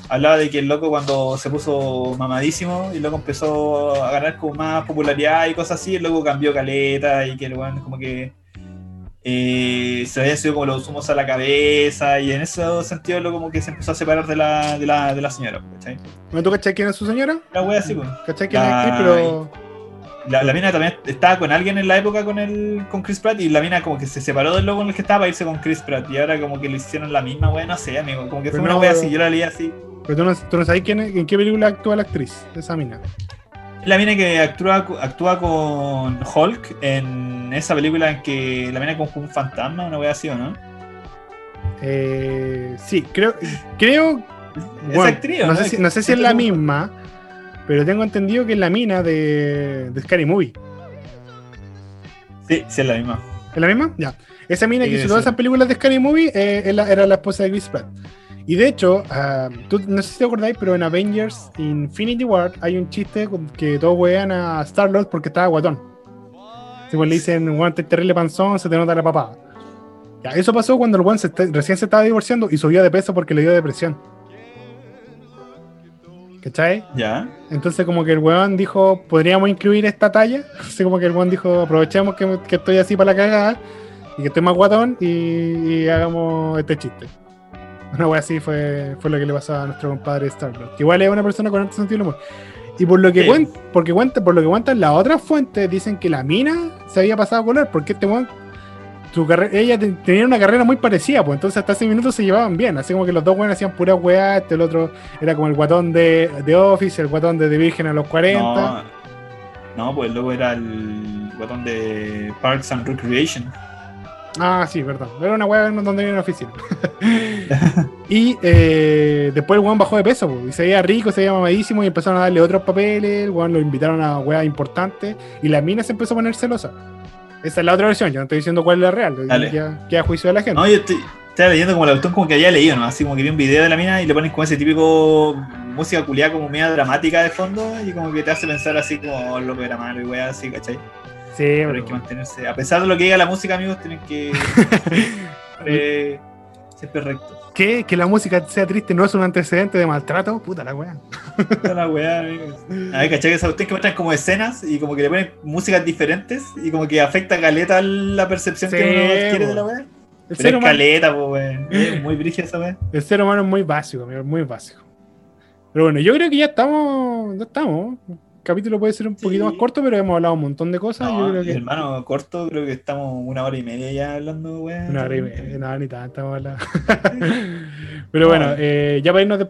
hablaba de que el loco cuando se puso mamadísimo y el loco empezó a ganar como más popularidad y cosas así, el loco cambió caleta y que el weón como que eh, se había subido como los humos a la cabeza y en ese sentido lo como que se empezó a separar de la, de la, de la señora, ¿cachai? ¿No tú cachai quién es su señora? La wea así, pues. ¿Cachai quién es actriz? Pero... La, la mina también estaba con alguien en la época con el con Chris Pratt y la mina como que se separó del loco con el que estaba para irse con Chris Pratt y ahora como que le hicieron la misma wea, no sé, amigo, como que fue Pero una no, wea así, yo la leí así. Pero tú no, tú no sabes quién es- en qué película actúa la actriz, esa mina. La mina que actúa, actúa con Hulk en esa película en que la mina como un fantasma, una wea así, ¿o no? Eh, sí, creo, creo ¿Es bueno, actriz no, no? sé si, no sé si es la misma, pero tengo entendido que es la mina de, de Scary Movie. Sí, sí es la misma. ¿Es la misma? Ya. Esa mina Sí, que hizo todas esas películas de Scary Movie eh, la- era la esposa de Chris Pratt. Y de hecho, ah, tú, no sé si te acordáis, pero en Avengers Infinity War hay un chiste con que todos wean a Star-Lord porque estaba guatón. Si pues le dicen, guante terrible panzón, se te nota la papada. Ya, eso pasó cuando el está- recién se estaba divorciando y subió de peso porque le dio depresión. ¿Cachai? Ya. Entonces como que el weón dijo, podríamos incluir esta talla. Así como que el weón dijo, aprovechemos que, que estoy así para la cagada y que estoy más guatón y, y hagamos este chiste. Una wea así fue, fue lo que le pasó a nuestro compadre Star-Lord. Igual es una persona con alto sentido del humor. Y por lo que cuenta, porque cuenta, por lo que cuentan las otras fuentes, dicen que la mina se había pasado a color, porque este weón, su ella te- tenía una carrera muy parecida, pues entonces hasta ese minuto se llevaban bien. Así como que los dos weones hacían pura weá, este el otro era como el guatón de, de Office, el guatón de The Virgin a los 40. No, no, pues loco era el botón de Parks and Recreation. Ah, sí, perdón. Era una weá donde había una oficina. y eh, después el weón bajó de peso, po, y se veía rico, se veía mamadísimo y empezaron a darle otros papeles. El weón lo invitaron a weas importantes y la mina se empezó a poner celosa. Esa es la otra versión, yo no estoy diciendo cuál es la real. Queda a juicio de la gente. No, yo estoy, estaba leyendo como la botón como que había leído, ¿no? Así como que vi un video de la mina y le ponen como ese típico música culiada como media dramática de fondo y como que te hace pensar así como oh, lo que era malo y weá así, ¿cachai? Sí, Pero hay que mantenerse, a pesar de lo que diga la música, amigos, tienen que eh, siempre rectos. ¿Qué? Que la música sea triste no es un antecedente de maltrato. Puta la wea. Toda la weá, amigos. A ver, ¿cachai? Que ustedes que muestran como escenas y como que le ponen músicas diferentes y como que afecta caleta la percepción Sí, que uno adquiere po. de la weá. El Pero ser, es caleta, pues, weón. Es muy brígida esa weá. el ser humano es muy básico, amigo, muy básico. Pero bueno, yo creo que ya estamos. Ya estamos. Capítulo puede ser un Sí. poquito más corto, pero hemos hablado un montón de cosas. No, yo creo que. hermano, corto, creo que estamos una hora y media ya hablando, weón. Una hora y media, no, ni tanto, estamos hablando. Pero bueno, eh, ya para irnos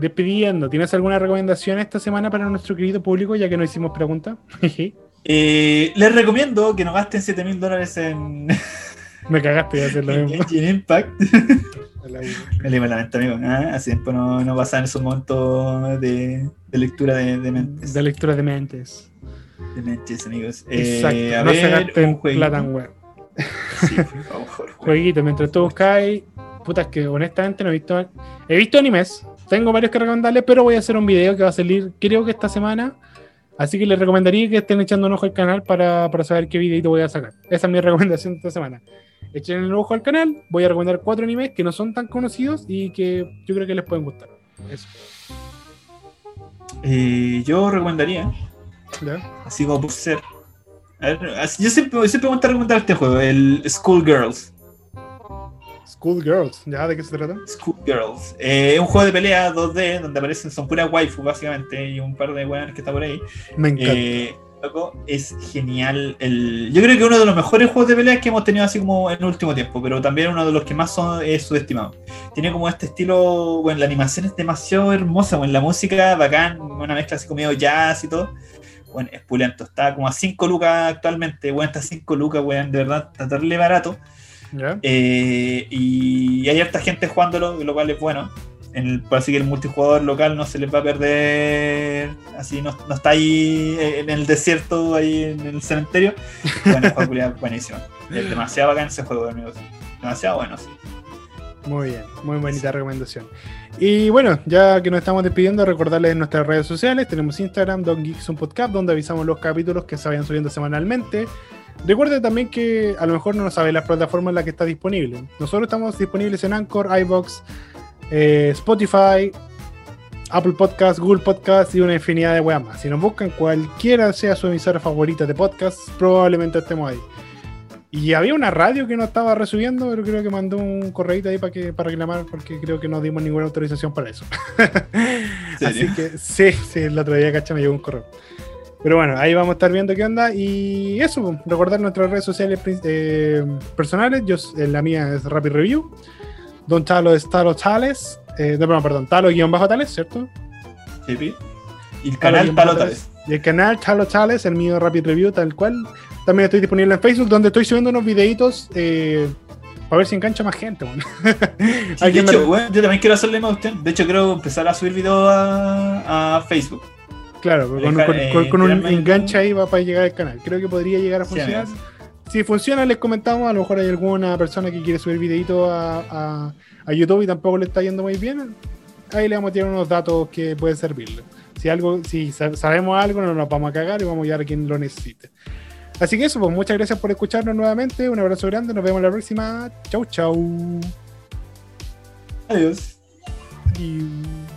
despidiendo, ¿tienes alguna recomendación esta semana para nuestro querido público, ya que no hicimos preguntas? Eh, les recomiendo que no gasten 7 mil dólares en, Me cagaste de hacer lo mismo. Genshin Impact. Me leí la mente, amigo. ¿ah? Hace tiempo no, no pasan esos momentos de, de lectura de, de mentes. De lectura de mentes. De mentes, amigos. Eh, Exacto, a no se ver, gasten un jueguito. plata en web. Sí, por favor, jueguito. Mientras tú buscáis. Puta, es que honestamente no he visto. He visto animes. Tengo varios que recomendarles, pero voy a hacer un video que va a salir, creo que esta semana. Así que les recomendaría que estén echando un ojo al canal para, para saber qué videito voy a sacar. Esa es mi recomendación de esta semana. Echen el ojo al canal. Voy a recomendar cuatro animes que no son tan conocidos y que yo creo que les pueden gustar. Eso. Eh, yo recomendaría, ¿Ya? así como por ser. A ver, así- yo siempre, siempre me gusta recomendar este juego, el Schoolgirls. Schoolgirls. ¿Ya? ¿De qué se trata? Schoolgirls. Eh, es un juego de pelea 2D donde aparecen, son puras waifu básicamente y un par de weones que está por ahí. Me encanta. Eh, loco, es genial. El, yo creo que uno de los mejores juegos de pelea que hemos tenido así como en el último tiempo, pero también uno de los que más son es subestimado. Tiene como este estilo, bueno, la animación es demasiado hermosa, bueno, la música bacán, una mezcla así como medio jazz y todo. Bueno, es pulento, está como a 5 lucas actualmente, bueno, está a 5 lucas, weón, de verdad, está terrible barato. Eh, y hay harta gente jugándolo, lo cual es bueno. En el, así que el multijugador local no se les va a perder. Así no, no está ahí en el desierto, ahí en el cementerio. Bueno, juego buenísimo. Es demasiado bacán ese juego, amigos. Demasiado bueno, sí. Muy bien, muy bonita recomendación. Y bueno, ya que nos estamos despidiendo, recordarles nuestras redes sociales. Tenemos Instagram, Don Geeks un Podcast, donde avisamos los capítulos que se vayan subiendo semanalmente. Recuerde también que a lo mejor no sabe las plataformas en las que está disponible. Nosotros estamos disponibles en Anchor, iBox, eh, Spotify, Apple Podcast, Google Podcast y una infinidad de weas más. Si nos buscan cualquiera sea su emisora favorita de podcast, probablemente estemos ahí. Y había una radio que no estaba resubiendo, pero creo que mandó un correíto ahí para que para reclamar porque creo que no dimos ninguna autorización para eso. Así que sí, sí, el otro día, cacha, me llegó un correo. Pero bueno, ahí vamos a estar viendo qué onda. Y eso, pues, recordar nuestras redes sociales eh, personales. Yo, eh, la mía es Rapid Review. Don Talo es Talo Tales. Eh, no, perdón, Talo-Tales, ¿cierto? Sí. Y el canal Talotales. Y el canal Chalo Chales, el mío Rapid Review, tal cual. También estoy disponible en Facebook, donde estoy subiendo unos videitos eh, para ver si engancha más gente. bueno. Sí, de me- hecho, bueno, yo también quiero hacerle más a usted. De hecho, quiero empezar a subir videos a, a Facebook. claro, con, dejar, con- eh, con- con un enganche ahí va para llegar al canal. Creo que podría llegar a Sí, funcionar. amigos. Si funciona, les comentamos. A lo mejor hay alguna persona que quiere subir videitos a, a- a YouTube y tampoco le está yendo muy bien. Ahí le vamos a tirar unos datos que pueden servirle. Si algo, si sa- sabemos algo, no nos vamos a cagar y vamos a llegar a quien lo necesite. Así que eso, pues muchas gracias por escucharnos nuevamente. Un abrazo grande, nos vemos la próxima. Chau, chau. Adiós. Adiós.